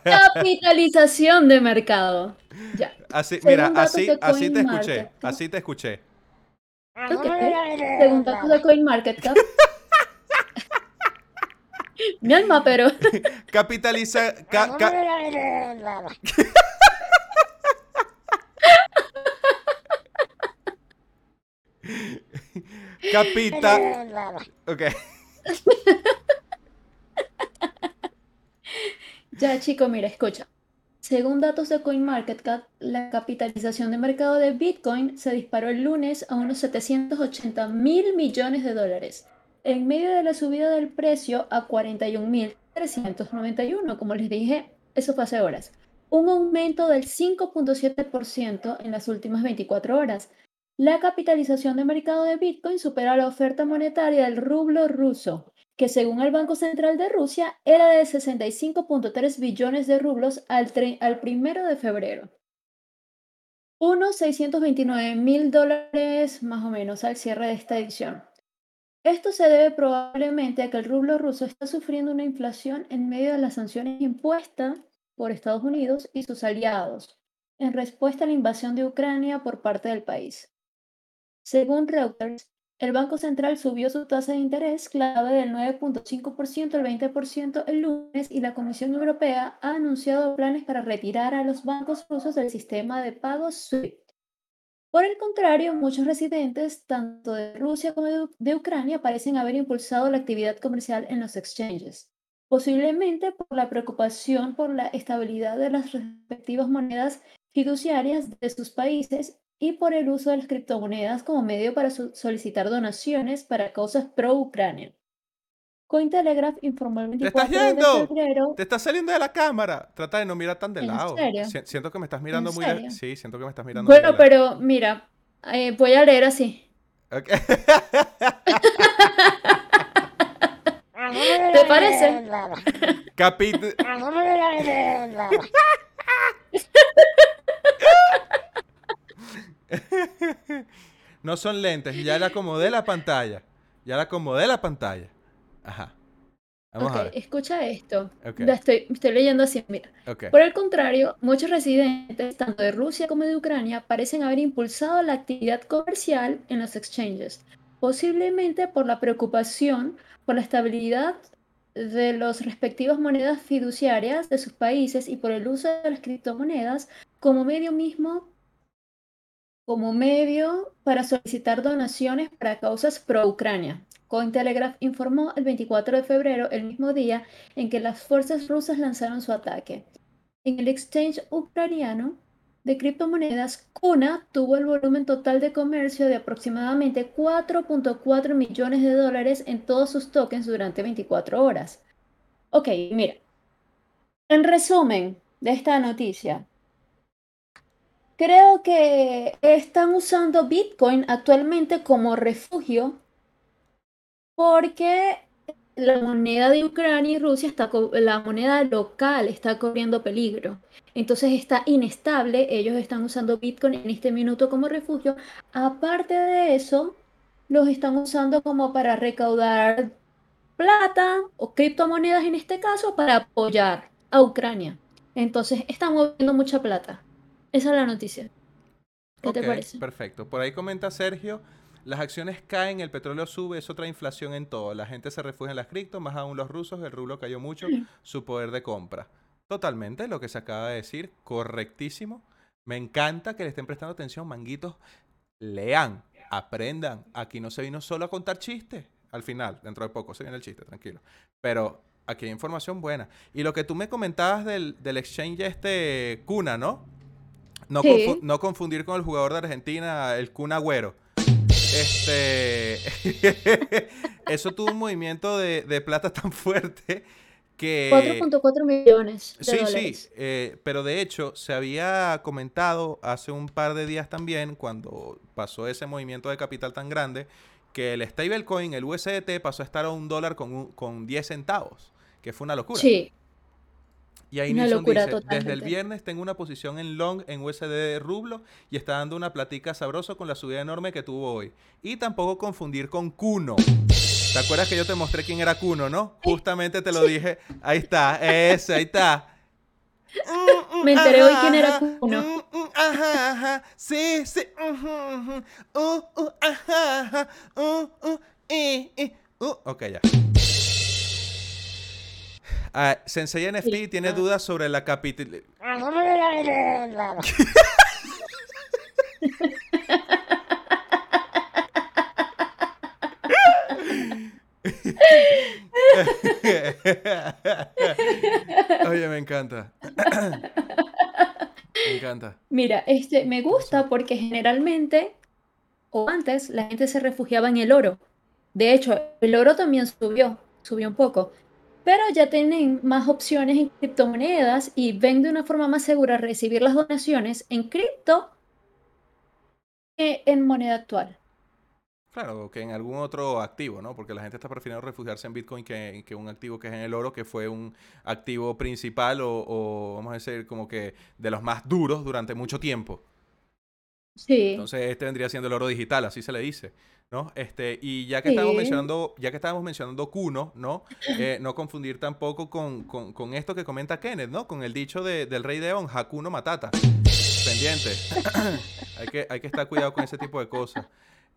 Capitalización de mercado. Ya. Así, mira, así, así te escuché, así te escuché. Ok. Según datos de CoinMarketCap. Mi alma, pero Capitaliza. ca- ca- capita. Ok. Ya, chico, mira, escucha. Según datos de CoinMarketCap, la capitalización de mercado de Bitcoin se disparó el lunes a unos 780 mil millones de dólares, en medio de la subida del precio a 41.391, como les dije, eso fue hace horas. Un aumento del 5.7% en las últimas 24 horas. La capitalización de mercado de Bitcoin supera la oferta monetaria del rublo ruso, que según el Banco Central de Rusia era de 65.3 billones de rublos al, al primero de febrero. Unos 629 mil dólares más o menos al cierre de esta edición. Esto se debe probablemente a que el rublo ruso está sufriendo una inflación en medio de las sanciones impuestas por Estados Unidos y sus aliados en respuesta a la invasión de Ucrania por parte del país. Según Reuters, el Banco Central subió su tasa de interés clave del 9.5% al 20% el lunes y la Comisión Europea ha anunciado planes para retirar a los bancos rusos del sistema de pagos SWIFT. Por el contrario, muchos residentes, tanto de Rusia como de, Ucrania, parecen haber impulsado la actividad comercial en los exchanges, posiblemente por la preocupación por la estabilidad de las respectivas monedas fiduciarias de sus países y por el uso de las criptomonedas como medio para so- solicitar donaciones para causas pro-Ucrania. Cointelegraph informó el ¡Te estás 24 de yendo! febrero. Te estás saliendo de la cámara. Trata de no mirar tan de ¿En lado. serio? Si- siento que me estás mirando ¿En muy de... serio? Sí, siento que me estás mirando Bueno, pero mira, eh, voy a leer así. ¿Te parece? Capit... No son lentes, ya le acomodé la pantalla. Ya le acomodé la pantalla. Ajá. Vamos Ok, a ver. escucha esto. Ok. La estoy, estoy leyendo así, mira. Ok. Por el contrario, muchos residentes, tanto de Rusia como de Ucrania, parecen haber impulsado la actividad comercial en los exchanges, posiblemente por la preocupación por la estabilidad de las respectivas monedas fiduciarias de sus países y por el uso de las criptomonedas como medio mismo, como medio para solicitar donaciones para causas pro-Ucrania. Cointelegraph informó el 24 de febrero, el mismo día en que las fuerzas rusas lanzaron su ataque. En el exchange ucraniano de criptomonedas, Kuna tuvo el volumen total de comercio de aproximadamente 4.4 millones de dólares en todos sus tokens durante 24 horas. Ok, mira. En resumen de esta noticia, creo que están usando Bitcoin actualmente como refugio porque la moneda de Ucrania y Rusia está, la moneda local está corriendo peligro. Entonces está inestable, ellos están usando Bitcoin en este minuto como refugio. Aparte de eso, los están usando como para recaudar plata o criptomonedas en este caso para apoyar a Ucrania. Entonces están moviendo mucha plata. Esa es la noticia. ¿Qué te parece? Perfecto. Por ahí comenta Sergio. Las acciones caen, el petróleo sube, es otra inflación en todo. La gente se refugia en las cripto, más aún los rusos, el rublo cayó mucho, su poder de compra. Totalmente, lo que se acaba de decir, correctísimo. Me encanta que le estén prestando atención, manguitos. Lean, aprendan. Aquí no se vino solo a contar chistes. Al final, dentro de poco, se viene el chiste, tranquilo. Pero aquí hay información buena. Y lo que tú me comentabas del, del exchange este Cuna, ¿no? No, Sí. confu- no confundir con el jugador de Argentina, el Kun Agüero. Este. Eso tuvo un movimiento de, de plata tan fuerte que. 4.4 millones de Sí, sí, eh, pero de hecho se había comentado hace un par de días también, cuando pasó ese movimiento de capital tan grande, que el stablecoin, el USDT, pasó a estar a un dólar con, un- con 10 centavos, que fue una locura. Sí, Y ahí Una dice, desde el viernes tengo una posición en long en USD de rublo y está dando una platica sabroso con la subida enorme que tuvo hoy. Y tampoco confundir con Kuno. ¿Te acuerdas que yo te mostré quién era Kuno, no? Justamente te lo dije. Ahí está, ese, ahí está. Me enteré hoy quién era Kuno. mm, mm, Ajá, ajá, sí, sí. uh, uh, ajá, ajá, uh, uh, eh, eh, uh. Ok, ya. Ah, Sensei NFT tiene dudas sobre la capital... Oye, me encanta. me encanta. Mira, este me gusta porque generalmente, o antes, la gente se refugiaba en el oro. De hecho, el oro también subió, subió un poco. Pero ya tienen más opciones en criptomonedas y ven de una forma más segura recibir las donaciones en cripto que en moneda actual. Claro, que en algún otro activo, ¿no? Porque la gente está prefiriendo refugiarse en Bitcoin que, que un activo que es en el oro, que fue un activo principal o, o, vamos a decir, como que de los más duros durante mucho tiempo. Sí, Entonces, este vendría siendo el oro digital, así se le dice, ¿no? Este, y ya que estábamos Sí. mencionando, ya que estábamos mencionando Kuno, ¿no? Eh, no confundir tampoco con, con- con esto que comenta Kenneth, ¿no? Con el dicho de- del rey León, Hakuno Matata. Pendiente. hay, que, hay que estar cuidado con ese tipo de cosas.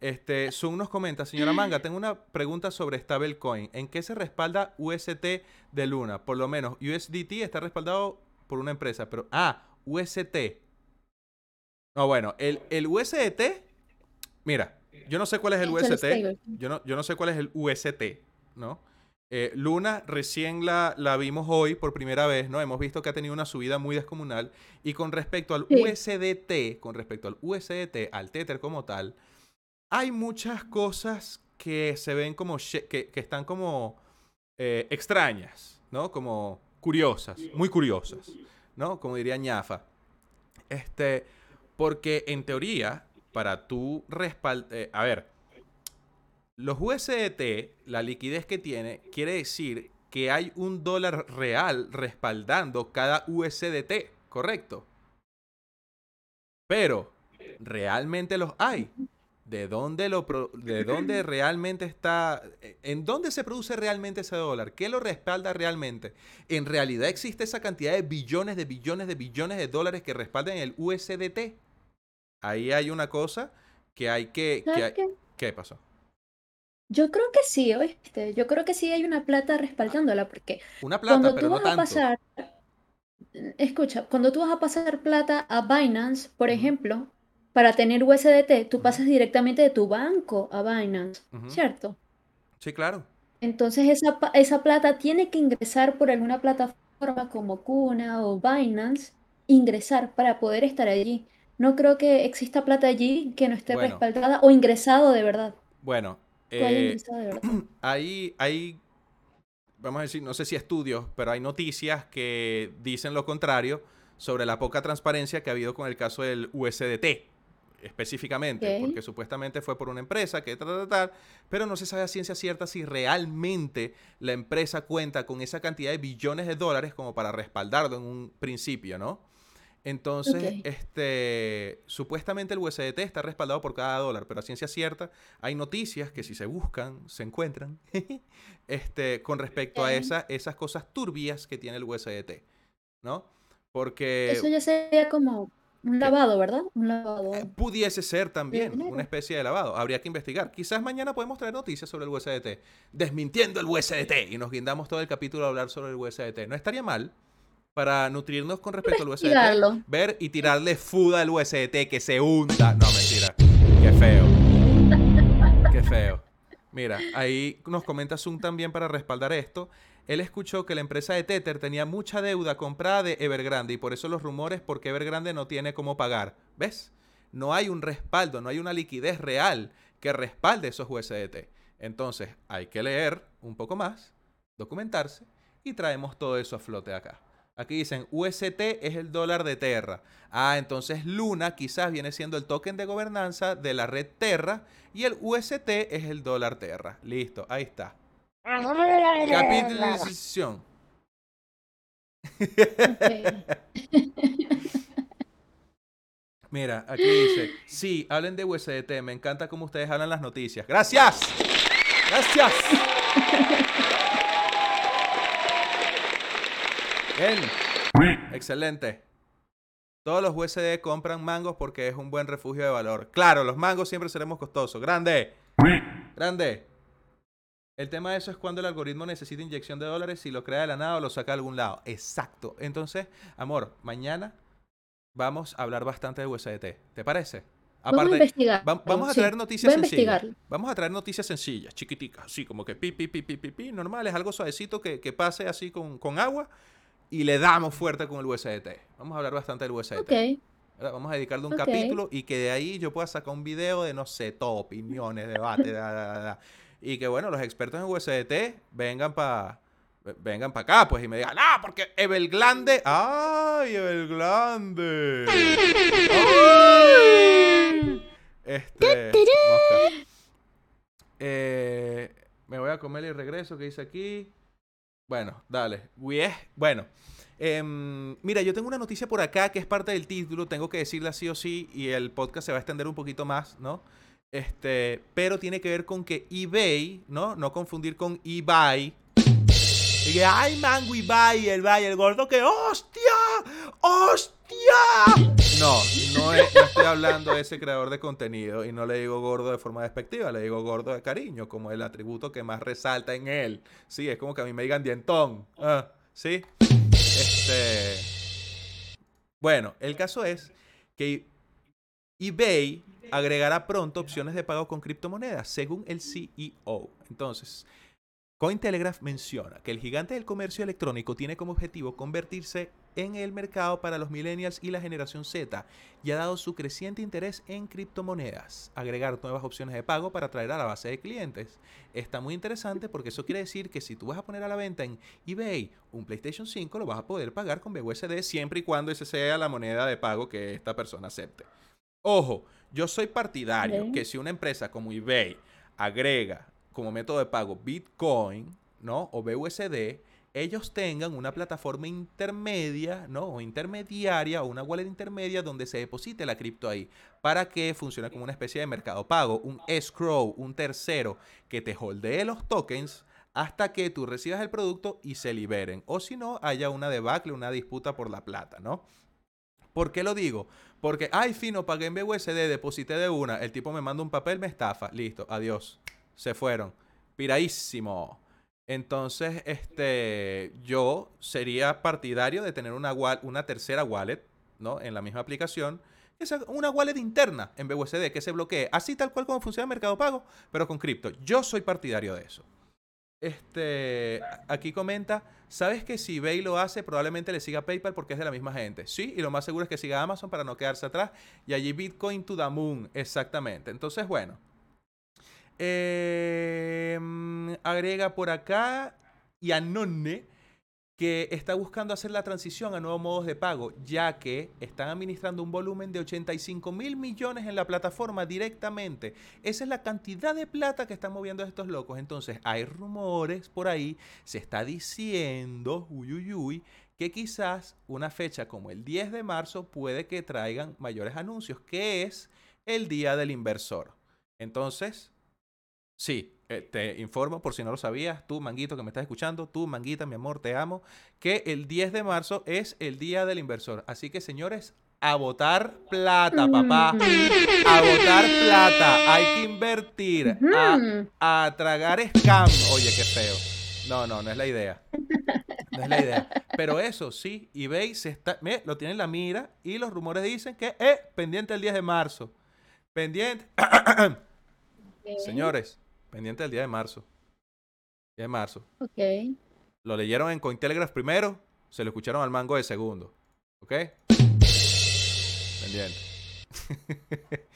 Este, Zoom nos comenta, señora Manga, tengo una pregunta sobre stablecoin. ¿En qué se respalda UST de Luna? Por lo menos USDT está respaldado por una empresa, pero ah, UST. No, bueno, el, el USDT, mira, yo no sé cuál es el UST, yo no, yo no sé cuál es el UST, ¿no? Eh, Luna recién la, la vimos hoy por primera vez, ¿no? Hemos visto que ha tenido una subida muy descomunal. Y con respecto al Sí. USDT, con respecto al USDT, al Tether como tal, hay muchas cosas que se ven como, que, que están como eh, extrañas, ¿no? Como curiosas, muy curiosas, ¿no? Como diría ñafa. Este, porque en teoría, para tú respaldar, a ver, los USDT, la liquidez que tiene, quiere decir que hay un dólar real respaldando cada USDT, ¿correcto? Pero, ¿realmente los hay? ¿De dónde, lo pro- ¿De dónde realmente está? ¿En dónde se produce realmente ese dólar? ¿Qué lo respalda realmente? ¿En realidad existe esa cantidad de billones, de billones, de billones de dólares que respaldan el USDT? Ahí hay una cosa que hay que... que ¿Sabes hay- qué? ¿Qué pasó? Yo creo que sí, ¿oíste? Yo creo que sí hay una plata respaldándola, porque Una plata, cuando pero tú no vas a tanto. pasar, escucha, cuando tú vas a pasar plata a Binance, por ejemplo, para tener USDT, tú pasas directamente de tu banco a Binance. ¿cierto? Sí, claro. Entonces esa, esa plata tiene que ingresar por alguna plataforma como Kuna o Binance, ingresar para poder estar allí. No creo que exista plata allí que no esté Bueno. respaldada o ingresado de verdad. Bueno, eh, ingresado de verdad. hay, hay, vamos a decir, no sé si estudios, pero hay noticias que dicen lo contrario sobre la poca transparencia que ha habido con el caso del USDT, específicamente, porque supuestamente fue por una empresa que tal, tal, tal, pero no se sabe a ciencia cierta si realmente la empresa cuenta con esa cantidad de billones de dólares como para respaldarlo en un principio, ¿no? Entonces, este, supuestamente el USDT está respaldado por cada dólar, pero a ciencia cierta hay noticias que si se buscan, se encuentran, este, con respecto a esa- esas cosas turbias que tiene el USDT, ¿no? Porque, Eso ya sería como Un lavado, ¿verdad? Un lavado. Eh, Pudiese ser también una especie de lavado. Habría que investigar. Quizás mañana podemos traer noticias sobre el USDT. Desmintiendo el USDT. Y nos guindamos todo el capítulo a hablar sobre el USDT. No estaría mal para nutrirnos con respecto al USDT. Ver y tirarle fuda al USDT que se hunda. No, mentira. Qué feo. Qué feo. Mira, ahí nos comenta Zoom también para respaldar esto. Él escuchó que la empresa de Tether tenía mucha deuda comprada de Evergrande y por eso los rumores porque Evergrande no tiene cómo pagar. ¿Ves? No hay un respaldo, no hay una liquidez real que respalde esos USDT. Entonces hay que leer un poco más, documentarse y traemos todo eso a flote acá. Aquí dicen UST es el dólar de Terra. Ah, entonces Luna quizás viene siendo el token de gobernanza de la red Terra y el UST es el dólar Terra. Listo, ahí está. Capitalización. Mira, aquí dice, sí, hablen de USDT, me encanta cómo ustedes hablan las noticias. Gracias. Gracias. Bien. Excelente. Todos los USD compran mangos porque es un buen refugio de valor. Claro, los mangos siempre seremos costosos. Grande. Grande. El tema de eso es cuando el algoritmo necesita inyección de dólares, si lo crea de la nada o lo saca de algún lado. Exacto. Entonces, amor, mañana vamos a hablar bastante de USDT. ¿Te parece? Vamos a investigar. va- vamos a sí. traer noticias Voy a sencillas. Vamos a traer noticias sencillas, chiquiticas, así como que pi, pi, pi, pi, pi, pi, normales, algo suavecito que, que pase así con, con agua y le damos fuerte con el USDT. Vamos a hablar bastante del USDT. Ok. ¿verdad? Vamos a dedicarle un capítulo y que de ahí yo pueda sacar un video de, no sé, todo, opiniones, debate, da, da, da, y que, bueno, los expertos en USDT vengan para vengan para acá, pues, y me digan, ah, porque Everglande, ay, Everglande. Ay. Este. Eh, me voy a comer y regreso, que dice aquí. Bueno, dale. Uy, Bueno, em, mira, yo tengo una noticia por acá que es parte del título, tengo que decirla sí o sí, y el podcast se va a extender un poquito más, ¿no? Este, pero tiene que ver con que eBay, ¿no? No confundir con eBay. Y que, ay, mango eBay, el Bay, el gordo que, ¡hostia! ¡Hostia! No, no estoy hablando de ese creador de contenido y no le digo gordo de forma despectiva, le digo gordo de cariño, como el atributo que más resalta en él. Sí, es como que a mí me digan dientón. Ah, ¿Sí? Este. Bueno, el caso es que eBay agregará pronto opciones de pago con criptomonedas, según el CEO. Entonces, Cointelegraph menciona que el gigante del comercio electrónico tiene como objetivo convertirse en el mercado para los millennials y la generación Z y ha dado su creciente interés en criptomonedas. Agregar nuevas opciones de pago para atraer a la base de clientes. Está muy interesante porque eso quiere decir que si tú vas a poner a la venta en eBay un PlayStation 5 lo vas a poder pagar con BUSD siempre y cuando esa sea la moneda de pago que esta persona acepte. Ojo, yo soy partidario que si una empresa como eBay agrega como método de pago Bitcoin, ¿no? O BUSD, ellos tengan una plataforma intermedia, ¿no? O intermediaria o una wallet intermedia donde se deposite la cripto ahí para que funcione como una especie de mercado pago, un escrow, un tercero que te holdee los tokens hasta que tú recibas el producto y se liberen. O si no, haya una debacle, una disputa por la plata, ¿no? ¿Por qué lo digo? Porque, ay, fino, pagué en BUSD, deposité de una, el tipo me manda un papel, me estafa, listo, adiós. Se fueron. Piradísimo. Entonces, este, yo sería partidario de tener una, una tercera wallet, ¿no? En la misma aplicación. que sea una wallet interna en BUSD que se bloquee, así tal cual como funciona Mercado Pago, pero con cripto. Yo soy partidario de eso. Este, aquí comenta, ¿sabes que si eBay lo hace, probablemente le siga PayPal porque es de la misma gente? Sí, y lo más seguro es que siga Amazon para no quedarse atrás. Y allí Bitcoin to the moon, exactamente. Entonces, bueno. Eh, mm, agrega por acá y Anone que está buscando hacer la transición a nuevos modos de pago, ya que están administrando un volumen de 85 mil millones en la plataforma directamente. Esa es la cantidad de plata que están moviendo estos locos. Entonces, hay rumores por ahí, se está diciendo, uy, uy, uy, que quizás una fecha como el 10 de marzo puede que traigan mayores anuncios, que es el Día del Inversor. Entonces, Sí, eh, te informo por si no lo sabías, tú manguito que me estás escuchando, tú manguita, mi amor, te amo, que el 10 de marzo es el día del inversor. Así que señores, a botar plata, papá. A botar plata. Hay que invertir. A, tragar scam. Oye, qué feo. No, no, no es la idea. No es la idea. Pero eso sí, eBay se está, mire, lo tiene en la mira y los rumores dicen que es pendiente el 10 de marzo. Pendiente. Señores, pendiente el 10 de marzo. 10 de marzo. Ok. Lo leyeron en Cointelegraph primero, se lo escucharon al mango de segundo. ¿Ok? Pendiente.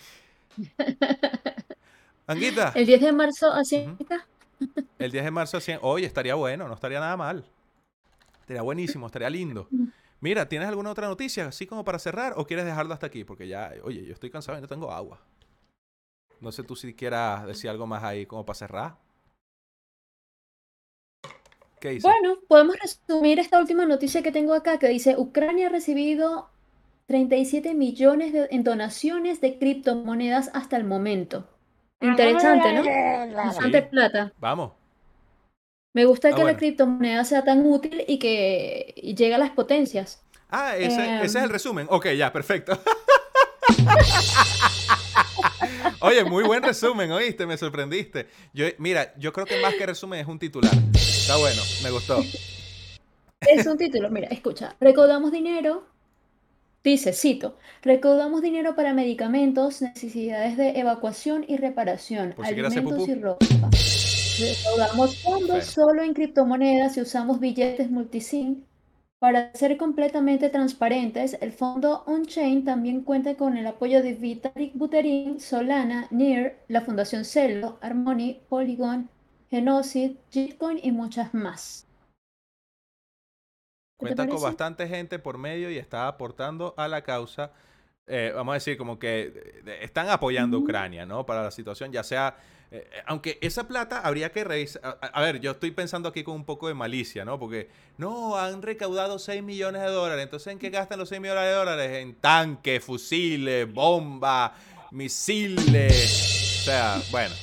Anguita, El 10 de marzo, Ujú. está. el 10 de marzo, así- oye, estaría bueno, no estaría nada mal. Estaría buenísimo, estaría lindo. Mira, ¿tienes alguna otra noticia así como para cerrar o quieres dejarlo hasta aquí? Porque ya, oye, yo estoy cansado y no tengo agua. No sé tú si quieras decir algo más ahí como para cerrar. ¿Qué dices? Bueno, podemos resumir esta última noticia que tengo acá, que dice, Ucrania ha recibido 37 millones de, en donaciones de criptomonedas hasta el momento. Interesante, ¿no? Bastante Sí. plata. Vamos. Me gusta Ah, que la criptomoneda sea tan útil y que llegue a las potencias. Ah, ese, Em. ese es el resumen. Ok, ya, perfecto. Oye, muy buen resumen, ¿oíste? Me sorprendiste. Yo, mira, yo creo que más que resumen es un titular. Está bueno, me gustó. Es un título, mira, escucha. Recaudamos dinero, dice, cito, recaudamos dinero para medicamentos, necesidades de evacuación y reparación, Por si alimentos y ropa. Recaudamos fondos solo en criptomonedas y usamos billetes multisim. Para ser completamente transparentes, el fondo on-chain también cuenta con el apoyo de Vitalik Buterin, Solana, Near, la Fundación Celo, Harmony, Polygon, Genocid, Gitcoin y muchas más. ¿Qué te Cuentan con bastante gente por medio y está aportando a la causa. eh, vamos a decir, como que eh, están apoyando a. Ucrania, ¿no? Para la situación, ya sea. Eh, aunque esa plata habría que revisar. A, ver, yo estoy pensando aquí con un poco de malicia, ¿no? Porque no, han recaudado 6 millones de dólares. Entonces, ¿en qué gastan los 6 millones de dólares? En tanques, fusiles, bombas, misiles. O sea, bueno.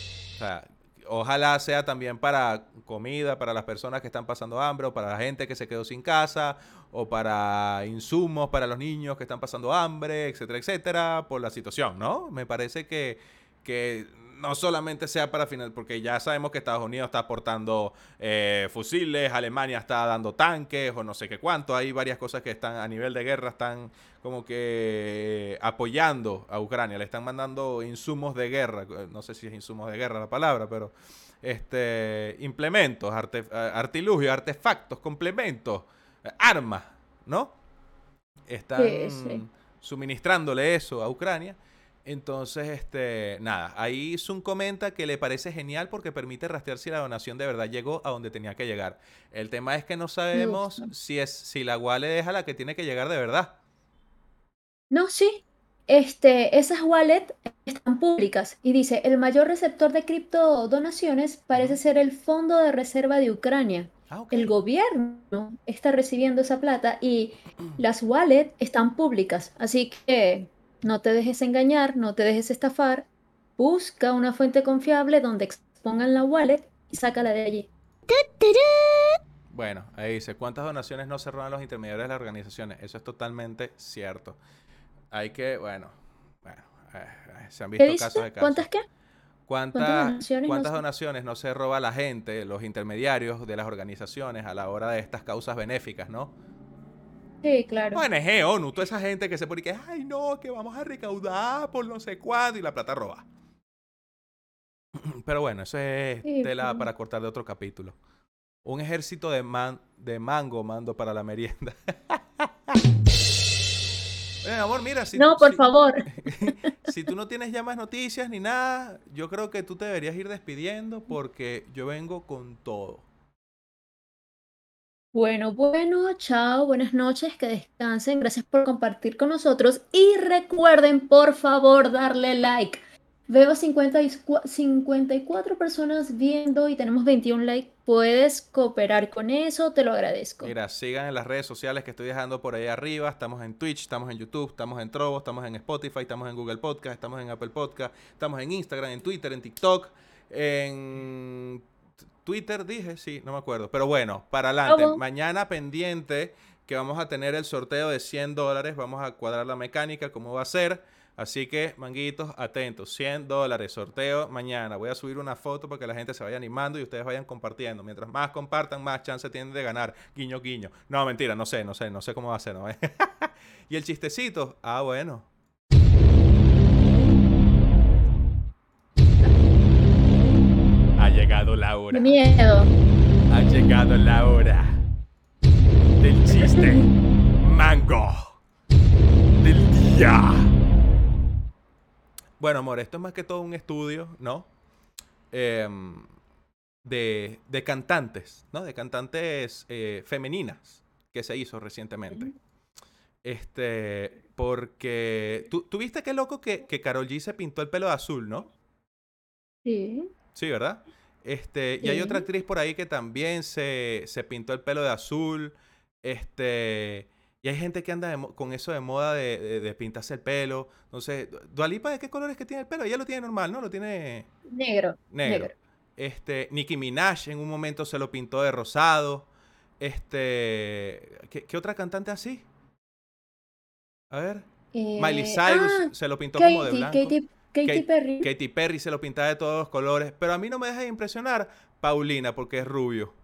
Ojalá sea también para comida, para las personas que están pasando hambre, o para la gente que se quedó sin casa, o para insumos para los niños que están pasando hambre, etcétera, etcétera, por la situación, ¿no? Me parece que, que no solamente sea para final, porque ya sabemos que Estados Unidos está aportando eh, fusiles, Alemania está dando tanques, o no sé qué cuánto, hay varias cosas que están a nivel de guerra, están como que apoyando a Ucrania, le están mandando insumos de guerra, eh, no sé si es insumos de guerra la palabra, pero este implementos, arte- eh, artilugios, artefactos, complementos, eh, armas, ¿no? Están Sí, sí. suministrándole eso a Ucrania. Entonces, este, nada, ahí Zoom comenta que le parece genial porque permite rastrear si la donación de verdad llegó a donde tenía que llegar. El tema es que no sabemos si es si la wallet es a la que tiene que llegar de verdad. No, sí. Este, esas wallets están públicas y dice, el mayor receptor de cripto donaciones parece ser el Fondo de Reserva de Ucrania. Ah. El gobierno está recibiendo esa plata y las wallets están públicas. Así que no te dejes engañar, no te dejes estafar. Busca una fuente confiable donde expongan la wallet y sácala de allí. Bueno, ahí dice, ¿cuántas donaciones no se roban los intermediarios de las organizaciones? Eso es totalmente cierto. Hay que, bueno, bueno, eh, eh, se han ¿Qué visto casos de casos. ¿Cuántas qué? ¿Cuántas, donaciones no cuántas se- donaciones no se roba la gente, los intermediarios de las organizaciones a la hora de estas causas benéficas, no? Sí, claro. ONG, ONU, toda esa gente que se pone que, ay, no, que vamos a recaudar por no sé cuándo y la plata roba. Pero bueno, eso es Sí, tela para cortar de otro capítulo. Un ejército de, man, de mango mando para la merienda. Amor, mira, si, No, por si- favor. si tú no tienes ya más noticias ni nada, yo creo que tú te deberías ir despidiendo porque yo vengo con todo. Bueno, bueno, chao, buenas noches, que descansen, gracias por compartir con nosotros y recuerden, por favor, darle like. Veo 50 y cua- 54 personas viendo y tenemos 21 likes. Puedes cooperar con eso, te lo agradezco. Mira, sigan en las redes sociales que estoy dejando por ahí arriba. Estamos en Twitch, estamos en YouTube, estamos en Trovo, estamos en Spotify, estamos en Google Podcast, estamos en Apple Podcast, estamos en Instagram, en Twitter, en TikTok, en Twitter dije, sí, no me acuerdo. Pero bueno, para adelante. Mañana pendiente que vamos a tener el sorteo de 100 dólares. Vamos a cuadrar la mecánica, cómo va a ser. Así que, manguitos, atentos. 100 dólares, sorteo mañana. Voy a subir una foto para que la gente se vaya animando y ustedes vayan compartiendo. Mientras más compartan, más chance tienen de ganar. Guiño, guiño. No, mentira, no sé, no sé, no sé cómo va a ser, ¿no? y el chistecito, ah, bueno. Llegado la hora. Miedo. Ha llegado la hora del chiste mango del día. Bueno, amor, esto es más que todo un estudio, ¿no? Em, de, de cantantes, ¿no? De cantantes eh, femeninas que se hizo recientemente. Este, porque tú, tú viste qué loco que, que Karol G se pintó el pelo de azul, ¿no? Sí. Sí, ¿verdad? Este, y hay otra actriz por ahí que también se, se pintó el pelo de azul. Este, y hay gente que anda de con eso de moda de, de- de pintarse el pelo. Entonces, Dualipa, ¿de qué colores que tiene el pelo? Ella lo tiene normal, ¿no? Lo tiene Negro. negro. Negro. Este, Nicki Minaj en un momento se lo pintó de rosado. Este, ¿qué, qué otra cantante así? A ver. Miley Eh, Cyrus ah, se lo pintó como de blanco. Katy Perry. Katy Perry se lo pintaba de todos los colores. Pero a mí no me deja de impresionar Paulina porque es rubio.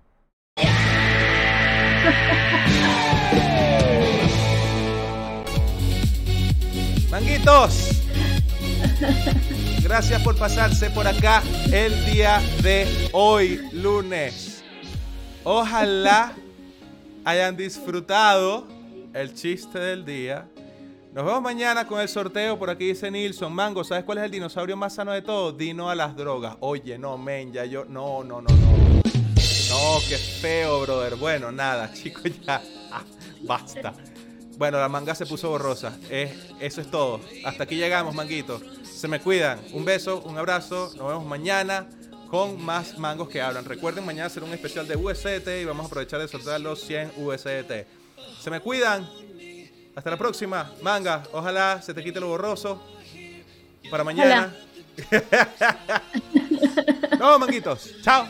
Manguitos. Gracias por pasarse por acá el día de hoy, lunes. Ojalá hayan disfrutado el chiste del día. Nos vemos mañana con el sorteo. Por aquí dice Nilson. Mango, ¿sabes cuál es el dinosaurio más sano de todos? Dino a las drogas. Oye, no, men, ya yo. No, no, no, no. No, qué feo, brother. Bueno, nada, chicos, ya. Ah, basta. Bueno, la manga se puso borrosa. Eh, eso es todo. Hasta aquí llegamos, manguitos. Se me cuidan. Un beso, un abrazo. Nos vemos mañana con más mangos que hablan. Recuerden mañana hacer un especial de USDT y vamos a aprovechar de sortear los 100 USDT. Se me cuidan. Hasta la próxima. Manga, ojalá se te quite lo borroso. Para mañana. no, manguitos. Chao.